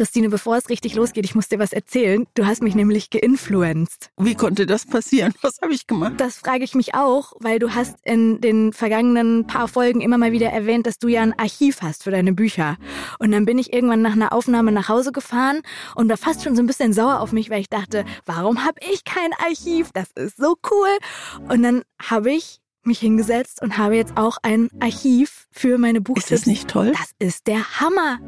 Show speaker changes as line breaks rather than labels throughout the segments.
Christine, bevor es richtig losgeht, ich muss dir was erzählen. Du hast mich nämlich geinfluenced.
Wie konnte das passieren? Was habe ich gemacht?
Das frage ich mich auch, weil du hast in den vergangenen paar Folgen immer mal wieder erwähnt, dass du ja ein Archiv hast für deine Bücher. Und dann bin ich irgendwann nach einer Aufnahme nach Hause gefahren und war fast schon so ein bisschen sauer auf mich, weil ich dachte, warum habe ich kein Archiv? Das ist so cool. Und dann habe ich mich hingesetzt und habe jetzt auch ein Archiv für meine Buchtipps.
Ist das nicht toll?
Das ist der Hammer.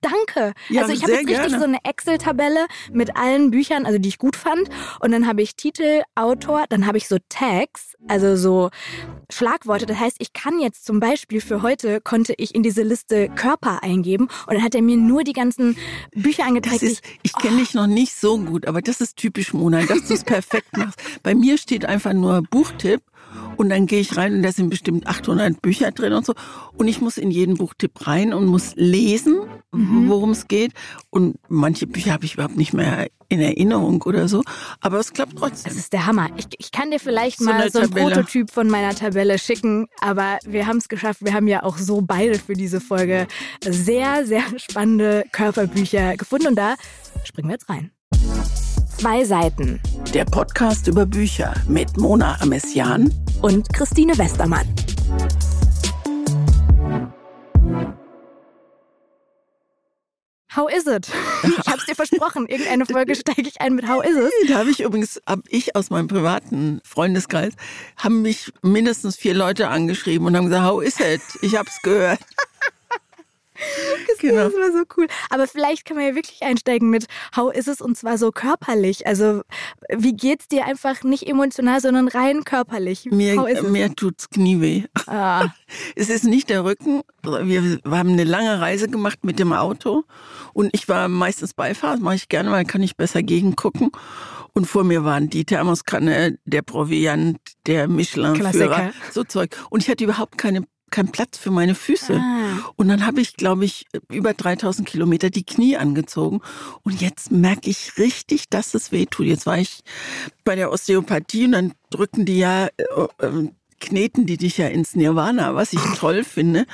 Danke.
Ja,
also ich habe jetzt richtig
gerne.
so eine Excel-Tabelle mit allen Büchern, also die ich gut fand. Und dann habe ich Titel, Autor, dann habe ich so Tags, also so Schlagworte. Das heißt, ich kann jetzt zum Beispiel für heute konnte ich in diese Liste Körper eingeben und dann hat er mir nur die ganzen Bücher angezeigt.
Ist, ich kenne dich noch nicht so gut, aber das ist typisch Mona, dass du es perfekt machst. Bei mir steht einfach nur Buchtipp und dann gehe ich rein und da sind bestimmt 800 Bücher drin und so. Und ich muss in jeden Buchtipp rein und muss lesen,
Mhm.
worum es geht. Und manche Bücher habe ich überhaupt nicht mehr in Erinnerung oder so. Aber es klappt trotzdem.
Das ist der Hammer. Ich, ich kann dir vielleicht
So
mal so ein
Tabelle.
Prototyp von meiner Tabelle schicken, aber wir haben es geschafft. Wir haben ja auch so beide für diese Folge sehr, sehr spannende Körperbücher gefunden und da springen wir jetzt rein. Zwei Seiten
Der Podcast über Bücher mit Mona Amessian.
und Christine Westermann. How is it? Ich hab's dir versprochen. Irgendeine Folge steige ich ein mit How is it?
Da habe ich übrigens, habe ich aus meinem privaten Freundeskreis, haben mich mindestens vier Leute angeschrieben und haben gesagt, how is it? Ich habe es gehört. Genau.
Das war so cool. Aber vielleicht kann man ja wirklich einsteigen mit How is es und zwar so körperlich. Also wie geht's dir einfach nicht emotional, sondern rein körperlich?
Mir,
es?
mir tut's Knie weh.
Ah,
Es ist nicht der Rücken. Wir haben eine lange Reise gemacht mit dem Auto und ich war meistens Beifahrer, das mache ich gerne, weil kann ich besser gegengucken. Und vor mir waren die Thermoskanne, der Proviant, der Michelin-Führer, so Zeug. Und ich hatte überhaupt keine, keinen Platz für meine Füße.
Ah.
Und dann habe ich, glaube ich, über 3000 Kilometer die Knie angezogen. Und jetzt merke ich richtig, dass es weh tut. Jetzt war ich bei der Osteopathie und dann drücken die ja, äh, äh, kneten die dich ja ins Nirvana, was ich toll finde.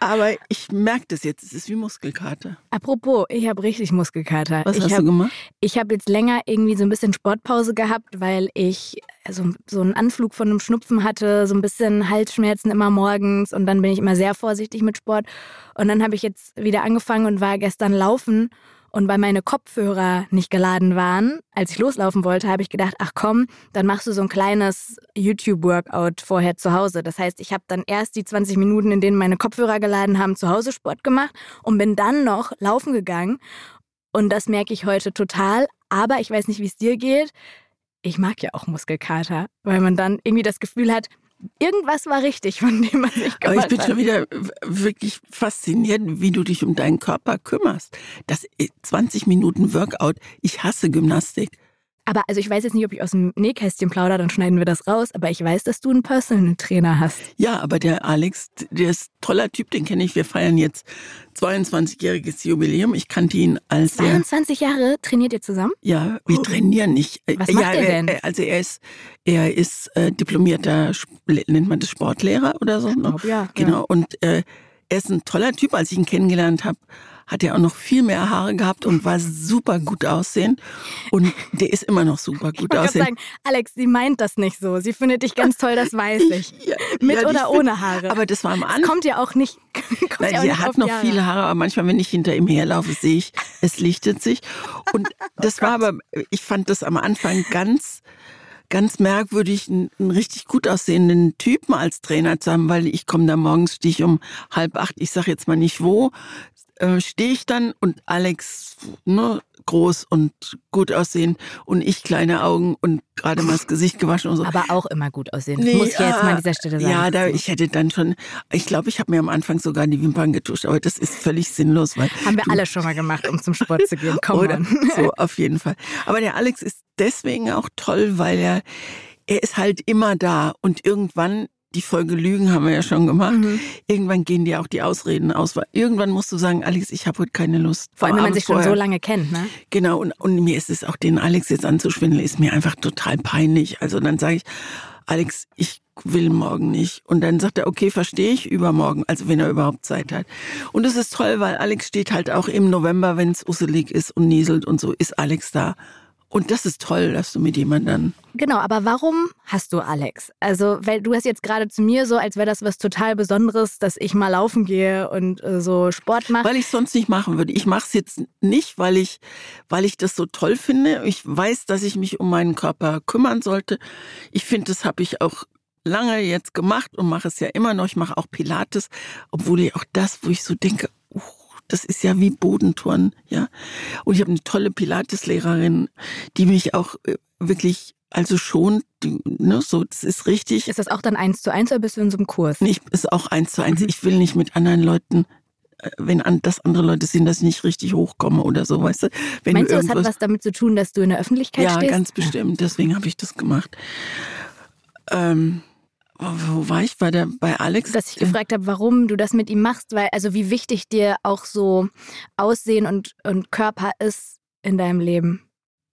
Aber ich merke das jetzt, es ist wie Muskelkater.
Apropos, ich habe richtig Muskelkater.
Was
ich
hast
hab,
du gemacht?
Ich habe jetzt länger irgendwie so ein bisschen Sportpause gehabt, weil ich also so einen Anflug von einem Schnupfen hatte, so ein bisschen Halsschmerzen immer morgens und dann bin ich immer sehr vorsichtig mit Sport. Und dann habe ich jetzt wieder angefangen und war gestern laufen. Und weil meine Kopfhörer nicht geladen waren, als ich loslaufen wollte, habe ich gedacht, ach komm, dann machst du so ein kleines YouTube-Workout vorher zu Hause. Das heißt, ich habe dann erst die 20 Minuten, in denen meine Kopfhörer geladen haben, zu Hause Sport gemacht und bin dann noch laufen gegangen. Und das merke ich heute total. Aber ich weiß nicht, wie es dir geht. Ich mag ja auch Muskelkater, weil man dann irgendwie das Gefühl hat, irgendwas war richtig, von dem man sich
Aber ich bin
hat.
schon wieder wirklich fasziniert, wie du dich um deinen Körper kümmerst. Das äh, 20 Minuten Workout. Ich hasse Gymnastik.
Aber also ich weiß jetzt nicht, ob ich aus dem Nähkästchen plaudere, dann schneiden wir das raus. Aber ich weiß, dass du einen Personal Trainer hast.
Ja, aber der Alex, der ist ein toller Typ, den kenne ich. Wir feiern jetzt 22-jähriges Jubiläum. Ich kannte ihn als er,
22 Jahre trainiert ihr zusammen?
ja, wir trainieren nicht. Äh,
Was
ja,
macht er
äh,
denn?
äh, Also er ist, er ist äh, diplomierter, nennt man das Sportlehrer oder so? ne?
glaub, ja,
Genau. Und äh, er ist ein toller Typ. Als ich ihn kennengelernt habe, hat er auch noch viel mehr Haare gehabt und war super gut aussehen. Und der ist immer noch super
Ich
gut
gerade
aussehen.
sagen, Alex, sie meint das nicht so. Sie findet dich ganz toll, das weiß ich.
Ja,
Mit
ja, ich
oder ohne Haare.
Aber das war am Anfang.
kommt ja auch nicht. Kommt
Nein,
ja auch
sie
nicht
hat noch
Jahre.
viele Haare, aber manchmal, wenn ich hinter ihm herlaufe, sehe ich, es lichtet sich. Und das war aber, ich fand das am Anfang ganz, ganz merkwürdig, einen, einen richtig gut aussehenden Typen als Trainer zu haben, weil ich komme da morgens, stehe ich um halb acht, ich sage jetzt mal nicht wo, äh, stehe ich dann und Alex, ne, groß und gut aussehend und ich kleine Augen und gerade mal das Gesicht gewaschen und so.
Aber auch immer gut aussehen. Das muss ich ja jetzt mal an dieser Stelle sagen.
Ja, da, ich hätte dann schon, ich glaube, ich habe mir am Anfang sogar die Wimpern getuscht, aber das ist völlig sinnlos, weil
Haben wir
du-
alle schon mal gemacht, um zum Sport zu gehen. Komm
oder
on.
so auf jeden Fall. Aber der Alex ist deswegen auch toll, weil er er ist halt immer da und irgendwann die Folge Lügen haben wir ja schon gemacht.
Mhm.
Irgendwann gehen dir auch die Ausreden aus. Weil irgendwann musst du sagen, Alex, ich habe heute keine Lust.
Vor allem, wenn man sich schon
vorher.
so lange kennt, ne?
Genau, und, und mir ist es auch, den Alex jetzt anzuschwindeln, ist mir einfach total peinlich. Also dann sage ich, Alex, ich will morgen nicht. Und dann sagt er, okay, verstehe ich, übermorgen, also wenn er überhaupt Zeit hat. Und das ist toll, weil Alex steht halt auch im November, wenn es usselig ist und nieselt und so, ist Alex da. Und das ist toll, dass du mit jemandem.
Genau, aber warum hast du Alex? Also, weil du hast jetzt gerade zu mir so, als wäre das was total Besonderes, dass ich mal laufen gehe und äh, so Sport mache.
Weil ich sonst nicht machen würde. Ich mache es jetzt nicht, weil ich, weil ich das so toll finde. Ich weiß, dass ich mich um meinen Körper kümmern sollte. Ich finde, das habe ich auch lange jetzt gemacht und mache es ja immer noch. Ich mache auch Pilates, obwohl ich auch das, wo ich so denke, das ist ja wie Bodenturnen, ja. Und ich habe eine tolle Pilates-Lehrerin, die mich auch äh, wirklich also schon, ne, so, das ist richtig.
Ist das auch dann eins zu eins oder bist du in so einem Kurs?
Nicht, ist auch eins zu eins. Mhm. Ich will nicht mit anderen Leuten, äh, wenn an, das andere Leute sehen, dass ich nicht richtig hochkomme oder so, weißt du? Wenn
Meinst du, es hat was damit zu tun, dass du in der Öffentlichkeit
ja,
stehst?
Ja, ganz bestimmt. Deswegen habe ich das gemacht. Ähm, wo war ich? Bei, der, bei Alex?
Dass ich gefragt habe, warum du das mit ihm machst, weil also wie wichtig dir auch so Aussehen und, und Körper ist in deinem Leben.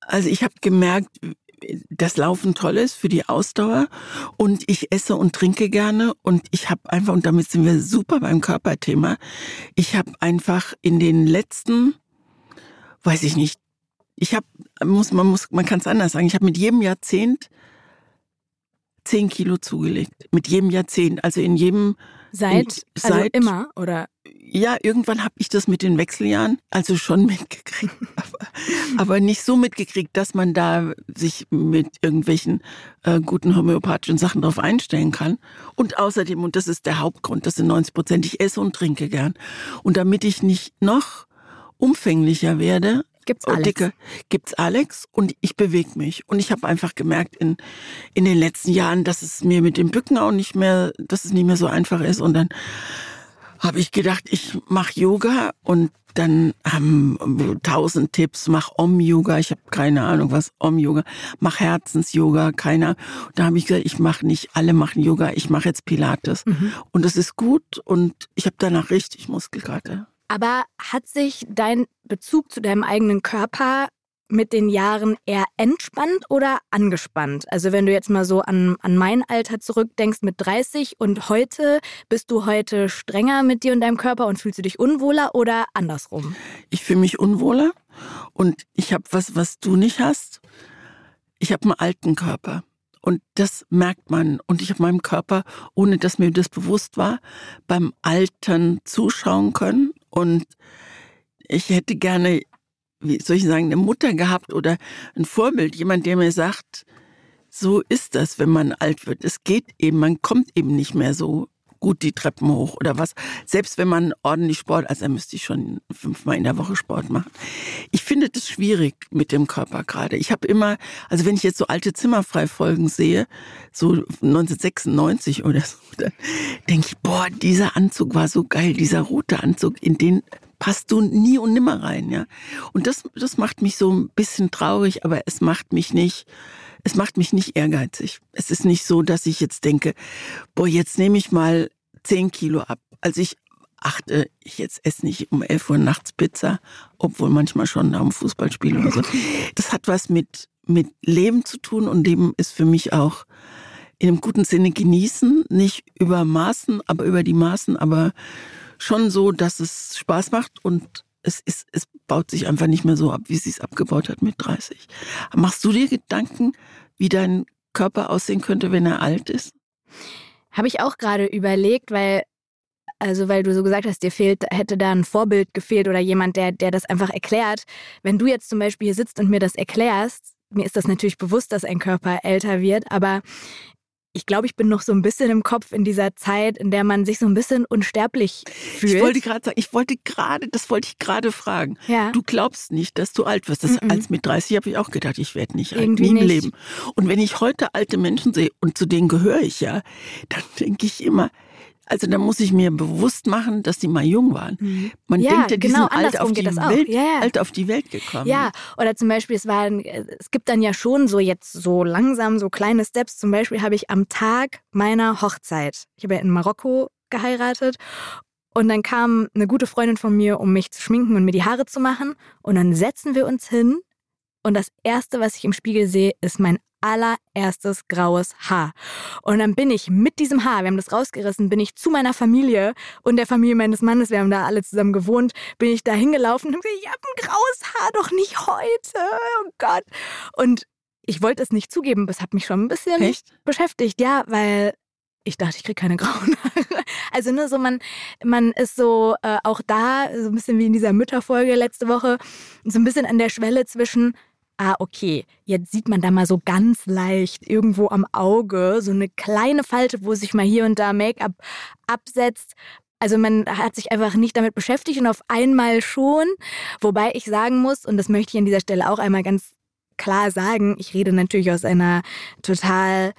Also ich habe gemerkt, dass Laufen toll ist für die Ausdauer und ich esse und trinke gerne und ich habe einfach, und damit sind wir super beim Körperthema, ich habe einfach in den letzten, weiß ich nicht, ich habe, muss, man muss, man kann es anders sagen, ich habe mit jedem Jahrzehnt zehn Kilo zugelegt. Mit jedem Jahrzehnt. Also in jedem.
Seit, in, also seit immer, oder?
Ja, irgendwann habe ich das mit den Wechseljahren also schon mitgekriegt. aber, aber, nicht so mitgekriegt, dass man da sich mit irgendwelchen äh, guten homöopathischen Sachen drauf einstellen kann. Und außerdem, und das ist der Hauptgrund, das sind 90 Prozent, ich esse und trinke gern. Und damit ich nicht noch umfänglicher werde,
Gibt's Alex. Dicke,
gibt's Alex und ich bewege mich. Und ich habe einfach gemerkt in, in den letzten Jahren, dass es mir mit dem Bücken auch nicht mehr, dass es nicht mehr so einfach ist. Und dann habe ich gedacht, ich mache Yoga und dann haben ähm, tausend Tipps, mach Om-Yoga, ich habe keine Ahnung was, Om-Yoga, mach Herzens-Yoga, keiner. Da habe ich gesagt, ich mache nicht, alle machen Yoga, ich mache jetzt Pilates. Mhm. Und das ist gut und ich habe danach richtig Muskelkater.
Aber hat sich dein Bezug zu deinem eigenen Körper mit den Jahren eher entspannt oder angespannt? Also wenn du jetzt mal so an, an mein Alter zurückdenkst mit 30 und heute, bist du heute strenger mit dir und deinem Körper und fühlst du dich unwohler oder andersrum?
Ich fühle mich unwohler und ich habe was, was du nicht hast. Ich habe einen alten Körper. Und das merkt man. Und ich habe meinem Körper, ohne dass mir das bewusst war, beim Altern zuschauen können. Und ich hätte gerne, wie soll ich sagen, eine Mutter gehabt oder ein Vorbild, jemand, der mir sagt, so ist das, wenn man alt wird. Es geht eben, man kommt eben nicht mehr so gut die Treppen hoch oder was. Selbst wenn man ordentlich Sport, also müsste ich schon fünfmal in der Woche Sport machen. Ich finde das schwierig mit dem Körper gerade. Ich habe immer, also wenn ich jetzt so alte Zimmerfrei-Folgen sehe, so 1996 oder so, dann denke ich, boah, dieser Anzug war so geil, dieser rote Anzug, in den passt du nie und nimmer rein, ja. Und das, das macht mich so ein bisschen traurig, aber es macht mich nicht, es macht mich nicht ehrgeizig. Es ist nicht so, dass ich jetzt denke, boah, jetzt nehme ich mal zehn Kilo ab. Also ich achte, ich jetzt esse nicht um elf Uhr nachts Pizza, obwohl manchmal schon nach dem Fußballspiel oder so. Das hat was mit, mit Leben zu tun und Leben ist für mich auch in einem guten Sinne genießen, nicht über Maßen, aber über die Maßen, aber schon so, dass es Spaß macht und es ist, es baut sich einfach nicht mehr so ab, wie sie es abgebaut hat mit 30. Machst du dir Gedanken, wie dein Körper aussehen könnte, wenn er alt ist?
Habe ich auch gerade überlegt, weil also weil du so gesagt hast, dir fehlt, hätte da ein Vorbild gefehlt oder jemand, der, der das einfach erklärt. Wenn du jetzt zum Beispiel hier sitzt und mir das erklärst, mir ist das natürlich bewusst, dass ein Körper älter wird, aber ich glaube, ich bin noch so ein bisschen im Kopf in dieser Zeit, in der man sich so ein bisschen unsterblich fühlt.
Ich wollte gerade sagen, ich wollte gerade, das wollte ich gerade fragen.
Ja.
Du glaubst nicht, dass du alt wirst. Das, mm -mm. Als mit 30 habe ich auch gedacht, ich werde nicht Irgendwie alt, nie im. Leben. Und wenn ich heute alte Menschen sehe, und zu denen gehöre ich ja, dann denke ich immer, also da muss ich mir bewusst machen, dass die mal jung waren. Mhm. Man ja, denkt ja, die genau, sind alt auf, die Welt, ja, alt auf die Welt gekommen.
Ja, oder zum Beispiel, es, war, es gibt dann ja schon so jetzt so langsam so kleine Steps. Zum Beispiel habe ich am Tag meiner Hochzeit, ich habe ja in Marokko geheiratet und dann kam eine gute Freundin von mir, um mich zu schminken und mir die Haare zu machen. Und dann setzen wir uns hin und das Erste, was ich im Spiegel sehe, ist mein allererstes graues Haar. Und dann bin ich mit diesem Haar, wir haben das rausgerissen, bin ich zu meiner Familie und der Familie meines Mannes, wir haben da alle zusammen gewohnt, bin ich da hingelaufen und habe gesagt, ich habe ein graues Haar, doch nicht heute. Oh Gott. Und ich wollte es nicht zugeben, das hat mich schon ein bisschen
Echt?
beschäftigt, ja, weil ich dachte, ich kriege keine grauen Haare. Also ne, so man, man ist so äh, auch da, so ein bisschen wie in dieser Mütterfolge letzte Woche, so ein bisschen an der Schwelle zwischen, ah, okay, jetzt sieht man da mal so ganz leicht irgendwo am Auge so eine kleine Falte, wo sich mal hier und da Make-up absetzt. Also man hat sich einfach nicht damit beschäftigt und auf einmal schon. Wobei ich sagen muss, und das möchte ich an dieser Stelle auch einmal ganz klar sagen, ich rede natürlich aus einer total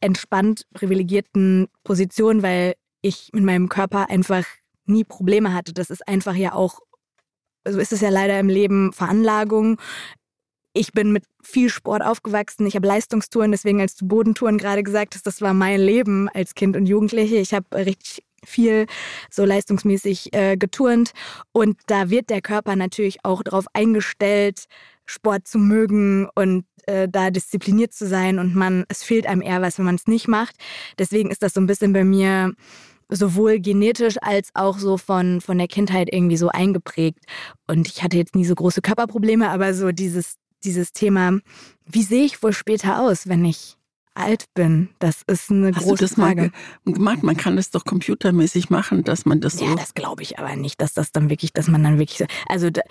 entspannt privilegierten Position, weil ich mit meinem Körper einfach nie Probleme hatte. Das ist einfach ja auch, so ist es ja leider im Leben, Veranlagung. Ich bin mit viel Sport aufgewachsen. Ich habe Leistungstouren, deswegen als du Bodentouren gerade gesagt hast, das war mein Leben als Kind und Jugendliche. Ich habe richtig viel so leistungsmäßig äh, geturnt und da wird der Körper natürlich auch darauf eingestellt, Sport zu mögen und äh, da diszipliniert zu sein und man, es fehlt einem eher was, wenn man es nicht macht. Deswegen ist das so ein bisschen bei mir sowohl genetisch als auch so von, von der Kindheit irgendwie so eingeprägt. Und ich hatte jetzt nie so große Körperprobleme, aber so dieses, dieses Thema, wie sehe ich wohl später aus, wenn ich alt bin? Das ist eine
Hast
große
du das
Frage.
mal gemacht? Man kann das doch computermäßig machen, dass man das so.
Ja, das glaube ich aber nicht, dass das dann wirklich, dass man dann wirklich so. Also da,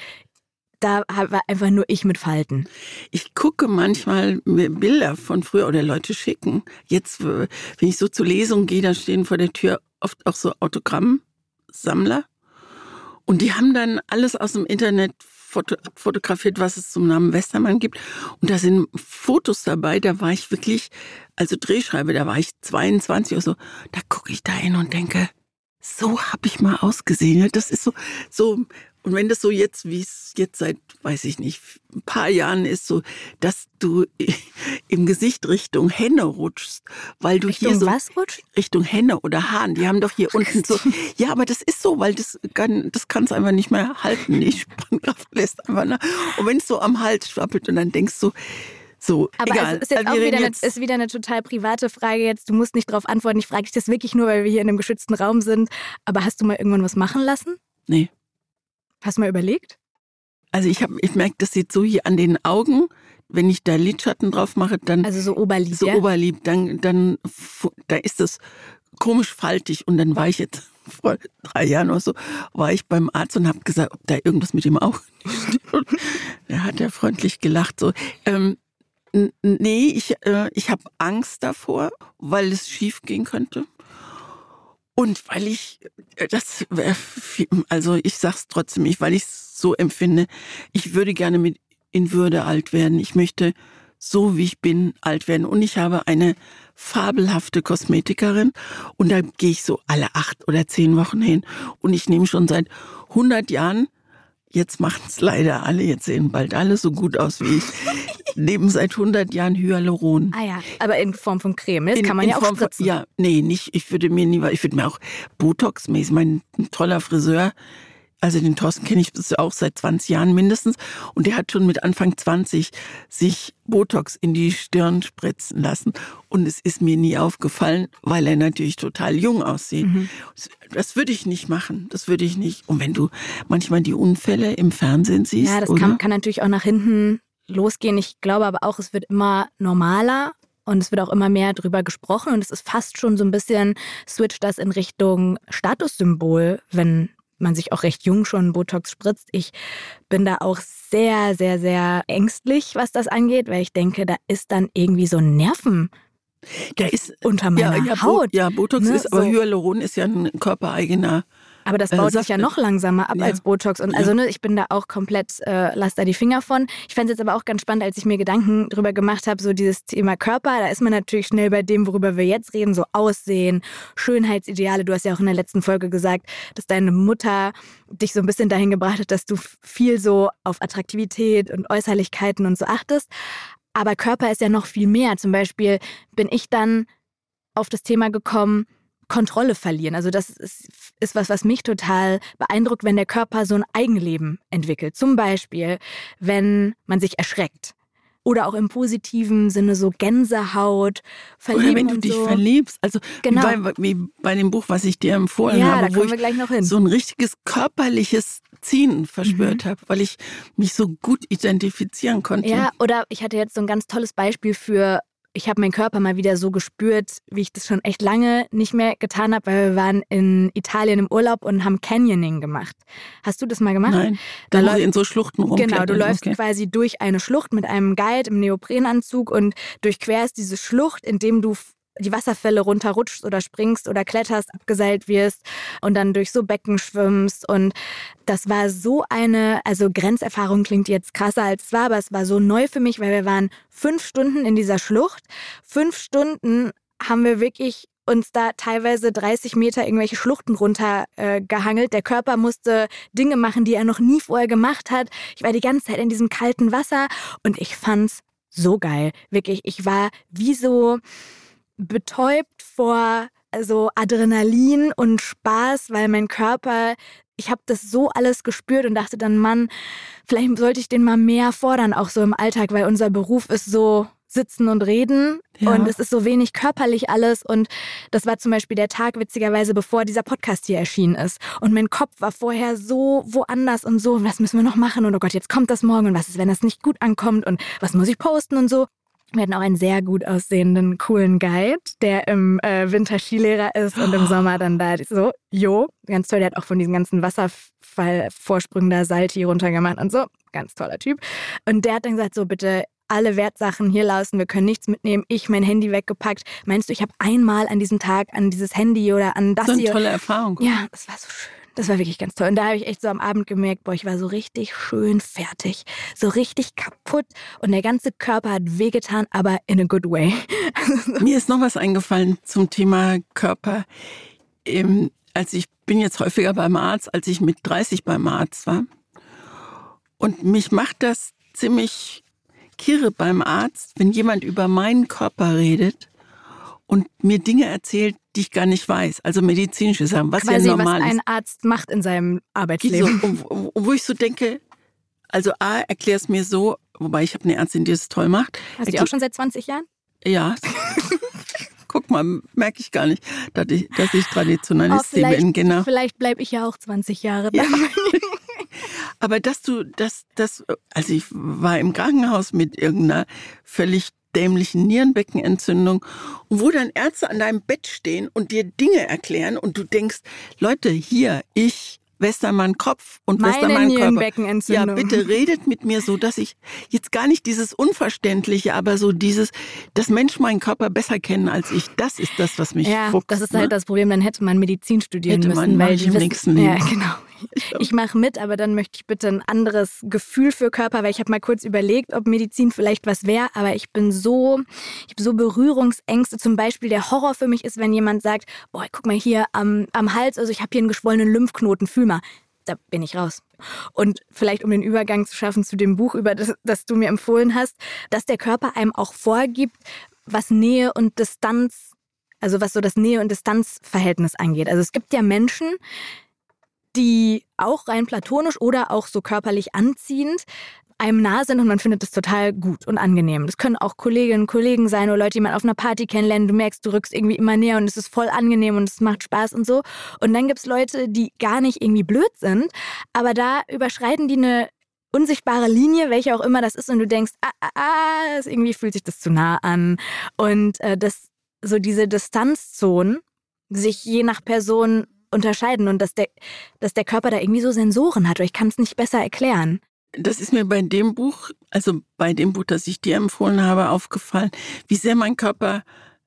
da war einfach nur ich mit Falten.
Ich gucke manchmal Bilder von früher oder Leute schicken. Jetzt, wenn ich so zur Lesung gehe, da stehen vor der Tür oft auch so Autogrammsammler. Und die haben dann alles aus dem Internet foto fotografiert, was es zum Namen Westermann gibt. Und da sind Fotos dabei, da war ich wirklich, also Drehschreibe, da war ich 22 oder so. Da gucke ich da hin und denke, so habe ich mal ausgesehen. Das ist so, so und wenn das so jetzt, wie es jetzt seit, weiß ich nicht, ein paar Jahren ist, so, dass du im Gesicht Richtung Henne rutschst, weil du
Richtung
hier so
was rutscht?
Richtung Henne oder Hahn, die haben doch hier unten so. Ja, aber das ist so, weil das kann, das kannst einfach nicht mehr halten. Die Spannkraft lässt einfach nach. Und wenn es so am Hals schwappelt und dann denkst du, so,
Aber
egal.
es ist jetzt
Wir
auch wieder eine,
jetzt-
ist wieder eine total private Frage jetzt. Du musst nicht darauf antworten. Ich frage dich das wirklich nur, weil wir hier in einem geschützten Raum sind. Aber hast du mal irgendwann was machen lassen?
Nee.
Hast du mal überlegt?
Also ich ich merke, das sieht so hier an den Augen, wenn ich da Lidschatten drauf mache, dann
Also so Oberlieb,
so
ja?
Oberlieb, dann, dann, da ist das komisch faltig und dann war ich jetzt vor drei Jahren oder so, war ich beim Arzt und habe gesagt, ob da irgendwas mit dem Auge nicht stimmt. Da hat er freundlich gelacht, so, ähm, nee, ich, äh, ich habe Angst davor, weil es schief gehen könnte. Und weil ich, äh, das, also ich sag's trotzdem, ich, weil ich es so empfinde, ich würde gerne mit in Würde alt werden. Ich möchte so wie ich bin alt werden. Und ich habe eine fabelhafte Kosmetikerin und da gehe ich so alle acht oder zehn Wochen hin. Und ich nehme schon seit 100 Jahren, jetzt machen es leider alle, jetzt sehen bald alle so gut aus wie ich, neben seit 100 Jahren Hyaluron.
Ah ja, aber in Form von Creme. Das
In-
kann man ja auch
Form von-
spritzen.
Ja, nee, nicht. Ich würde mir nie, ich würde mir auch Botox-mäßig, mein toller Friseur, also den Thorsten kenne ich auch seit 20 Jahren mindestens. Und der hat schon mit Anfang 20 sich Botox in die Stirn spritzen lassen. Und es ist mir nie aufgefallen, weil er natürlich total jung aussieht.
Mhm.
Das würde ich nicht machen. Das würde ich nicht. Und wenn du manchmal die Unfälle im Fernsehen siehst,
Ja, das kann, kann natürlich auch nach hinten losgehen. Ich glaube aber auch, es wird immer normaler und es wird auch immer mehr drüber gesprochen und es ist fast schon so ein bisschen, switcht das in Richtung Statussymbol, wenn man sich auch recht jung schon Botox spritzt. Ich bin da auch sehr, sehr, sehr ängstlich, was das angeht, weil ich denke, da ist dann irgendwie so ein Nerven
der ist
unter meiner
ja, ja, Bo-
Haut.
ja, Botox
ne,
ist, aber
so.
Hyaluron ist ja ein körpereigener
Aber das
Äh,
baut sich
Saft-
ja noch langsamer ab
Ja.
als Botox. Und
Ja.
also, ne, ich bin da auch komplett, äh, lass da die Finger von. Ich fand es jetzt aber auch ganz spannend, als ich mir Gedanken drüber gemacht habe, so dieses Thema Körper. Da ist man natürlich schnell bei dem, worüber wir jetzt reden, so Aussehen, Schönheitsideale. Du hast ja auch in der letzten Folge gesagt, dass deine Mutter dich so ein bisschen dahin gebracht hat, dass du viel so auf Attraktivität und Äußerlichkeiten und so achtest. Aber Körper ist ja noch viel mehr. Zum Beispiel bin ich dann auf das Thema gekommen, Kontrolle verlieren. Also das ist, ist was, was mich total beeindruckt, wenn der Körper so ein Eigenleben entwickelt. Zum Beispiel, wenn man sich erschreckt. oder auch im positiven Sinne so Gänsehaut,
verlieben Oder wenn du dich
so.
verliebst, also genau. wie, bei, wie bei dem Buch, was ich dir empfohlen
ja,
habe,
da kommen wir gleich noch hin.
so ein richtiges körperliches Ziehen verspürt mhm. habe, weil ich mich so gut identifizieren konnte.
Ja, oder ich hatte jetzt so ein ganz tolles Beispiel für ich habe meinen Körper mal wieder so gespürt, wie ich das schon echt lange nicht mehr getan habe, weil wir waren in Italien im Urlaub und haben Canyoning gemacht. Hast du das mal gemacht?
Nein, da, da in so Schluchten rum.
Genau, du läufst okay. quasi durch eine Schlucht mit einem Guide im Neoprenanzug und durchquerst diese Schlucht, indem du die Wasserfälle runterrutschst oder springst oder kletterst, abgeseilt wirst und dann durch so Becken schwimmst. Und das war so eine, also Grenzerfahrung klingt jetzt krasser als es war, aber es war so neu für mich, weil wir waren fünf Stunden in dieser Schlucht. Fünf Stunden haben wir wirklich uns da teilweise 30 Meter irgendwelche Schluchten runtergehangelt. Äh, Der Körper musste Dinge machen, die er noch nie vorher gemacht hat. Ich war die ganze Zeit in diesem kalten Wasser und ich fand's so geil. Wirklich, ich war wie so, betäubt vor also Adrenalin und Spaß, weil mein Körper, ich habe das so alles gespürt und dachte dann, Mann, vielleicht sollte ich den mal mehr fordern, auch so im Alltag, weil unser Beruf ist so sitzen und reden ja. und es ist so wenig körperlich alles und das war zum Beispiel der Tag witzigerweise, bevor dieser Podcast hier erschienen ist und mein Kopf war vorher so woanders und so, was müssen wir noch machen und oh Gott, jetzt kommt das morgen und was ist, wenn das nicht gut ankommt und was muss ich posten und so wir hatten auch einen sehr gut aussehenden, coolen Guide, der im äh, Winter Skilehrer ist und im Sommer dann da so, jo, ganz toll. Der hat auch von diesen ganzen Wasserfallvorsprüngen da Salti runtergemacht und so. Ganz toller Typ. Und der hat dann gesagt, so bitte alle Wertsachen hier lassen, wir können nichts mitnehmen. Ich mein Handy weggepackt. Meinst du, ich habe einmal an diesem Tag an dieses Handy oder an das
so eine
hier?
tolle Erfahrung.
Ja, das war so schön. Das war wirklich ganz toll. Und da habe ich echt so am Abend gemerkt, boah, ich war so richtig schön fertig, so richtig kaputt und der ganze Körper hat wehgetan, aber in a good way.
Mir ist noch was eingefallen zum Thema Körper. Ähm, als ich bin jetzt häufiger beim Arzt, als ich mit 30 beim Arzt war. Und mich macht das ziemlich kirre beim Arzt, wenn jemand über meinen Körper redet und mir Dinge erzählt, die ich gar nicht weiß. Also medizinische Sachen, was
Quasi,
ja normal
was ein Arzt macht in seinem Arbeitsleben.
So, wo, ich so denke, also A, erklär es mir so, wobei ich habe eine Ärztin, die es toll macht.
Hast du auch schon seit 20 Jahren?
Ja. Guck mal, merke ich gar nicht, dass ich, dass ich Traditionalistin oh, bin. Genau.
Vielleicht bleibe ich ja auch 20 Jahre.
Ja. Aber dass du, dass, dass, also ich war im Krankenhaus mit irgendeiner völlig dämlichen Nierenbeckenentzündung und wo dann Ärzte an deinem Bett stehen und dir Dinge erklären und du denkst, Leute, hier, ich Westermann Kopf und
Meine
Westermann
Körper.
Ja, bitte redet mit mir so, dass ich jetzt gar nicht dieses Unverständliche, aber so dieses, dass Menschen meinen Körper besser kennen als ich. Das ist das, was mich
Ja,
fuchst,
das ist halt ne? das Problem. Dann hätte man Medizin studieren
hätte
müssen,
man
weil die wissen. Ja, genau. Ich mache mit, aber dann möchte ich bitte ein anderes Gefühl für Körper, weil ich habe mal kurz überlegt, ob Medizin vielleicht was wäre, aber ich bin so, ich habe so Berührungsängste. Zum Beispiel der Horror für mich ist, wenn jemand sagt, boah, guck mal hier am, am Hals, also ich habe hier einen geschwollenen Lymphknoten, fühl mal da bin ich raus. Und vielleicht um den Übergang zu schaffen zu dem Buch, über das, das du mir empfohlen hast, dass der Körper einem auch vorgibt, was Nähe und Distanz, also was so das Nähe- und Distanzverhältnis angeht. Also es gibt ja Menschen, die auch rein platonisch oder auch so körperlich anziehend einem nah sind und man findet es total gut und angenehm. Das können auch Kolleginnen und Kollegen sein oder Leute, die man auf einer Party kennenlernt. Du merkst, du rückst irgendwie immer näher und es ist voll angenehm und es macht Spaß und so. Und dann gibt es Leute, die gar nicht irgendwie blöd sind, aber da überschreiten die eine unsichtbare Linie, welche auch immer das ist, und du denkst, ah, ah, ah, irgendwie fühlt sich das zu nah an. Und äh, das, so diese Distanzzonen sich je nach Person unterscheiden und dass der, dass der Körper da irgendwie so Sensoren hat. Ich kann es nicht besser erklären.
Das ist mir bei dem Buch, also bei dem Buch, das ich dir empfohlen habe, aufgefallen, wie sehr mein Körper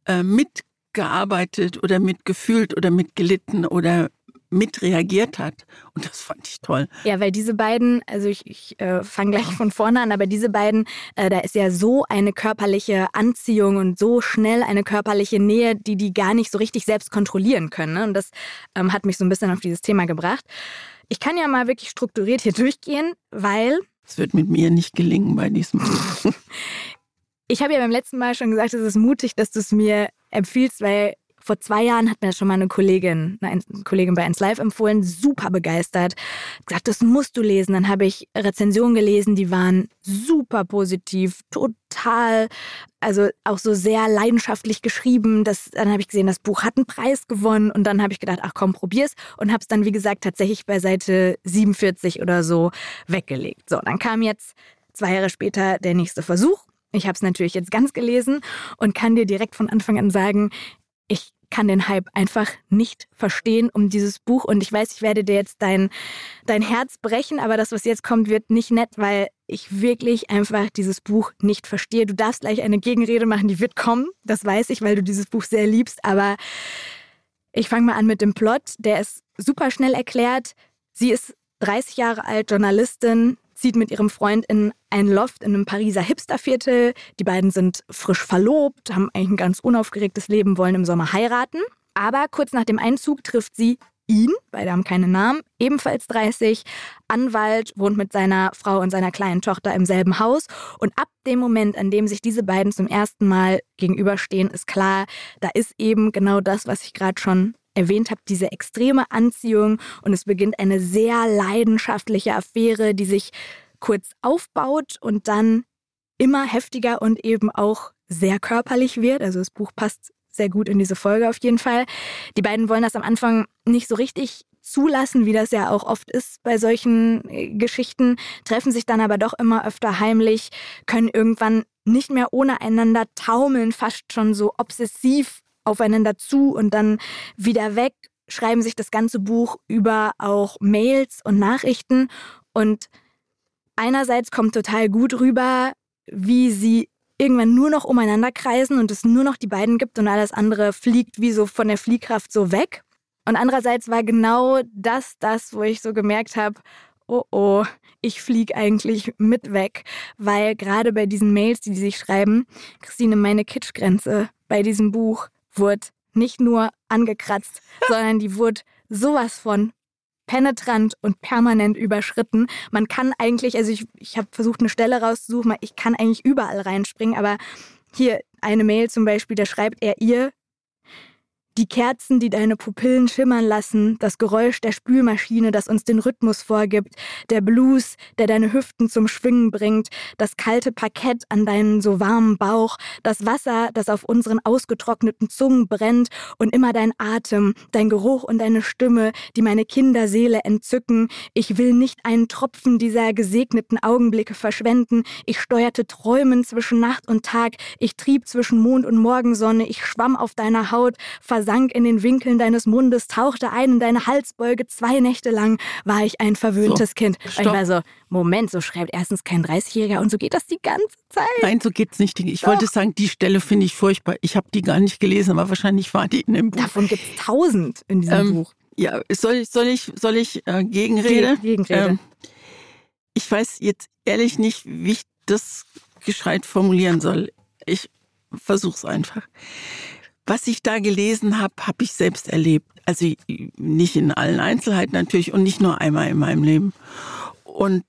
äh, mitgearbeitet oder mitgefühlt oder mitgelitten oder mitreagiert hat. Und das fand ich toll.
Ja, weil diese beiden, also ich, ich äh, fange gleich von vorne an, aber diese beiden, äh, da ist ja so eine körperliche Anziehung und so schnell eine körperliche Nähe, die die gar nicht so richtig selbst kontrollieren können. Ne? Und das ähm, hat mich so ein bisschen auf dieses Thema gebracht. Ich kann ja mal wirklich strukturiert hier durchgehen, weil.
Es wird mit mir nicht gelingen bei diesem
ich habe ja beim letzten Mal schon gesagt, es ist mutig, dass du es mir empfiehlst, weil vor zwei Jahren hat mir das schon mal eine Kollegin, eine Kollegin bei 1 Live empfohlen, super begeistert. Gesagt, das musst du lesen. Dann habe ich Rezensionen gelesen, die waren super positiv, total, also auch so sehr leidenschaftlich geschrieben. Das, dann habe ich gesehen, das Buch hat einen Preis gewonnen und dann habe ich gedacht, ach komm, probier's und habe es dann, wie gesagt, tatsächlich bei Seite 47 oder so weggelegt. So, dann kam jetzt zwei Jahre später der nächste Versuch ich habe es natürlich jetzt ganz gelesen und kann dir direkt von Anfang an sagen, ich kann den Hype einfach nicht verstehen um dieses Buch. Und ich weiß, ich werde dir jetzt dein, dein Herz brechen, aber das, was jetzt kommt, wird nicht nett, weil ich wirklich einfach dieses Buch nicht verstehe. Du darfst gleich eine Gegenrede machen, die wird kommen. Das weiß ich, weil du dieses Buch sehr liebst. Aber ich fange mal an mit dem Plot. Der ist super schnell erklärt. Sie ist 30 Jahre alt, Journalistin, zieht mit ihrem Freund in ein Loft in einem Pariser Hipsterviertel. Die beiden sind frisch verlobt, haben eigentlich ein ganz unaufgeregtes Leben, wollen im Sommer heiraten. Aber kurz nach dem Einzug trifft sie ihn, beide haben keine Namen, ebenfalls 30, Anwalt, wohnt mit seiner Frau und seiner kleinen Tochter im selben Haus. Und ab dem Moment, an dem sich diese beiden zum ersten Mal gegenüberstehen, ist klar, da ist eben genau das, was ich gerade schon erwähnt habe, diese extreme Anziehung und es beginnt eine sehr leidenschaftliche Affäre, die sich kurz aufbaut und dann immer heftiger und eben auch sehr körperlich wird. Also das Buch passt sehr gut in diese Folge auf jeden Fall. Die beiden wollen das am Anfang nicht so richtig zulassen, wie das ja auch oft ist bei solchen äh, Geschichten, treffen sich dann aber doch immer öfter heimlich, können irgendwann nicht mehr ohne einander taumeln, fast schon so obsessiv aufeinander zu und dann wieder weg, schreiben sich das ganze Buch über auch Mails und Nachrichten. Und einerseits kommt total gut rüber, wie sie irgendwann nur noch umeinander kreisen und es nur noch die beiden gibt und alles andere fliegt wie so von der Fliehkraft so weg. Und andererseits war genau das das, wo ich so gemerkt habe, oh oh, ich fliege eigentlich mit weg, weil gerade bei diesen Mails, die sie sich schreiben, Christine, meine Kitschgrenze bei diesem Buch wurde nicht nur angekratzt, sondern die wurde sowas von penetrant und permanent überschritten. Man kann eigentlich, also ich, ich habe versucht, eine Stelle rauszusuchen, ich kann eigentlich überall reinspringen, aber hier eine Mail zum Beispiel, da schreibt er ihr, die Kerzen, die deine Pupillen schimmern lassen, das Geräusch der Spülmaschine, das uns den Rhythmus vorgibt, der Blues, der deine Hüften zum Schwingen bringt, das kalte Parkett an deinen so warmen Bauch, das Wasser, das auf unseren ausgetrockneten Zungen brennt und immer dein Atem, dein Geruch und deine Stimme, die meine Kinderseele entzücken. Ich will nicht einen Tropfen dieser gesegneten Augenblicke verschwenden. Ich steuerte Träumen zwischen Nacht und Tag. Ich trieb zwischen Mond und Morgensonne. Ich schwamm auf deiner Haut, sank in den Winkeln deines Mundes, tauchte ein in deine Halsbeuge. Zwei Nächte lang war ich ein verwöhntes so, Kind. Und ich war so, Moment, so schreibt erstens kein 30-Jähriger und so geht das die ganze Zeit.
Nein, so geht's nicht. Ich Doch. wollte sagen, die Stelle finde ich furchtbar. Ich habe die gar nicht gelesen, aber wahrscheinlich war die in dem Buch.
Davon gibt es tausend in diesem ähm, Buch.
Ja, soll ich, soll ich, soll ich äh, Gegenrede?
Gegenrede. Ähm,
ich weiß jetzt ehrlich nicht, wie ich das gescheit formulieren soll. Ich versuch's einfach. Was ich da gelesen habe, habe ich selbst erlebt. Also nicht in allen Einzelheiten natürlich und nicht nur einmal in meinem Leben. Und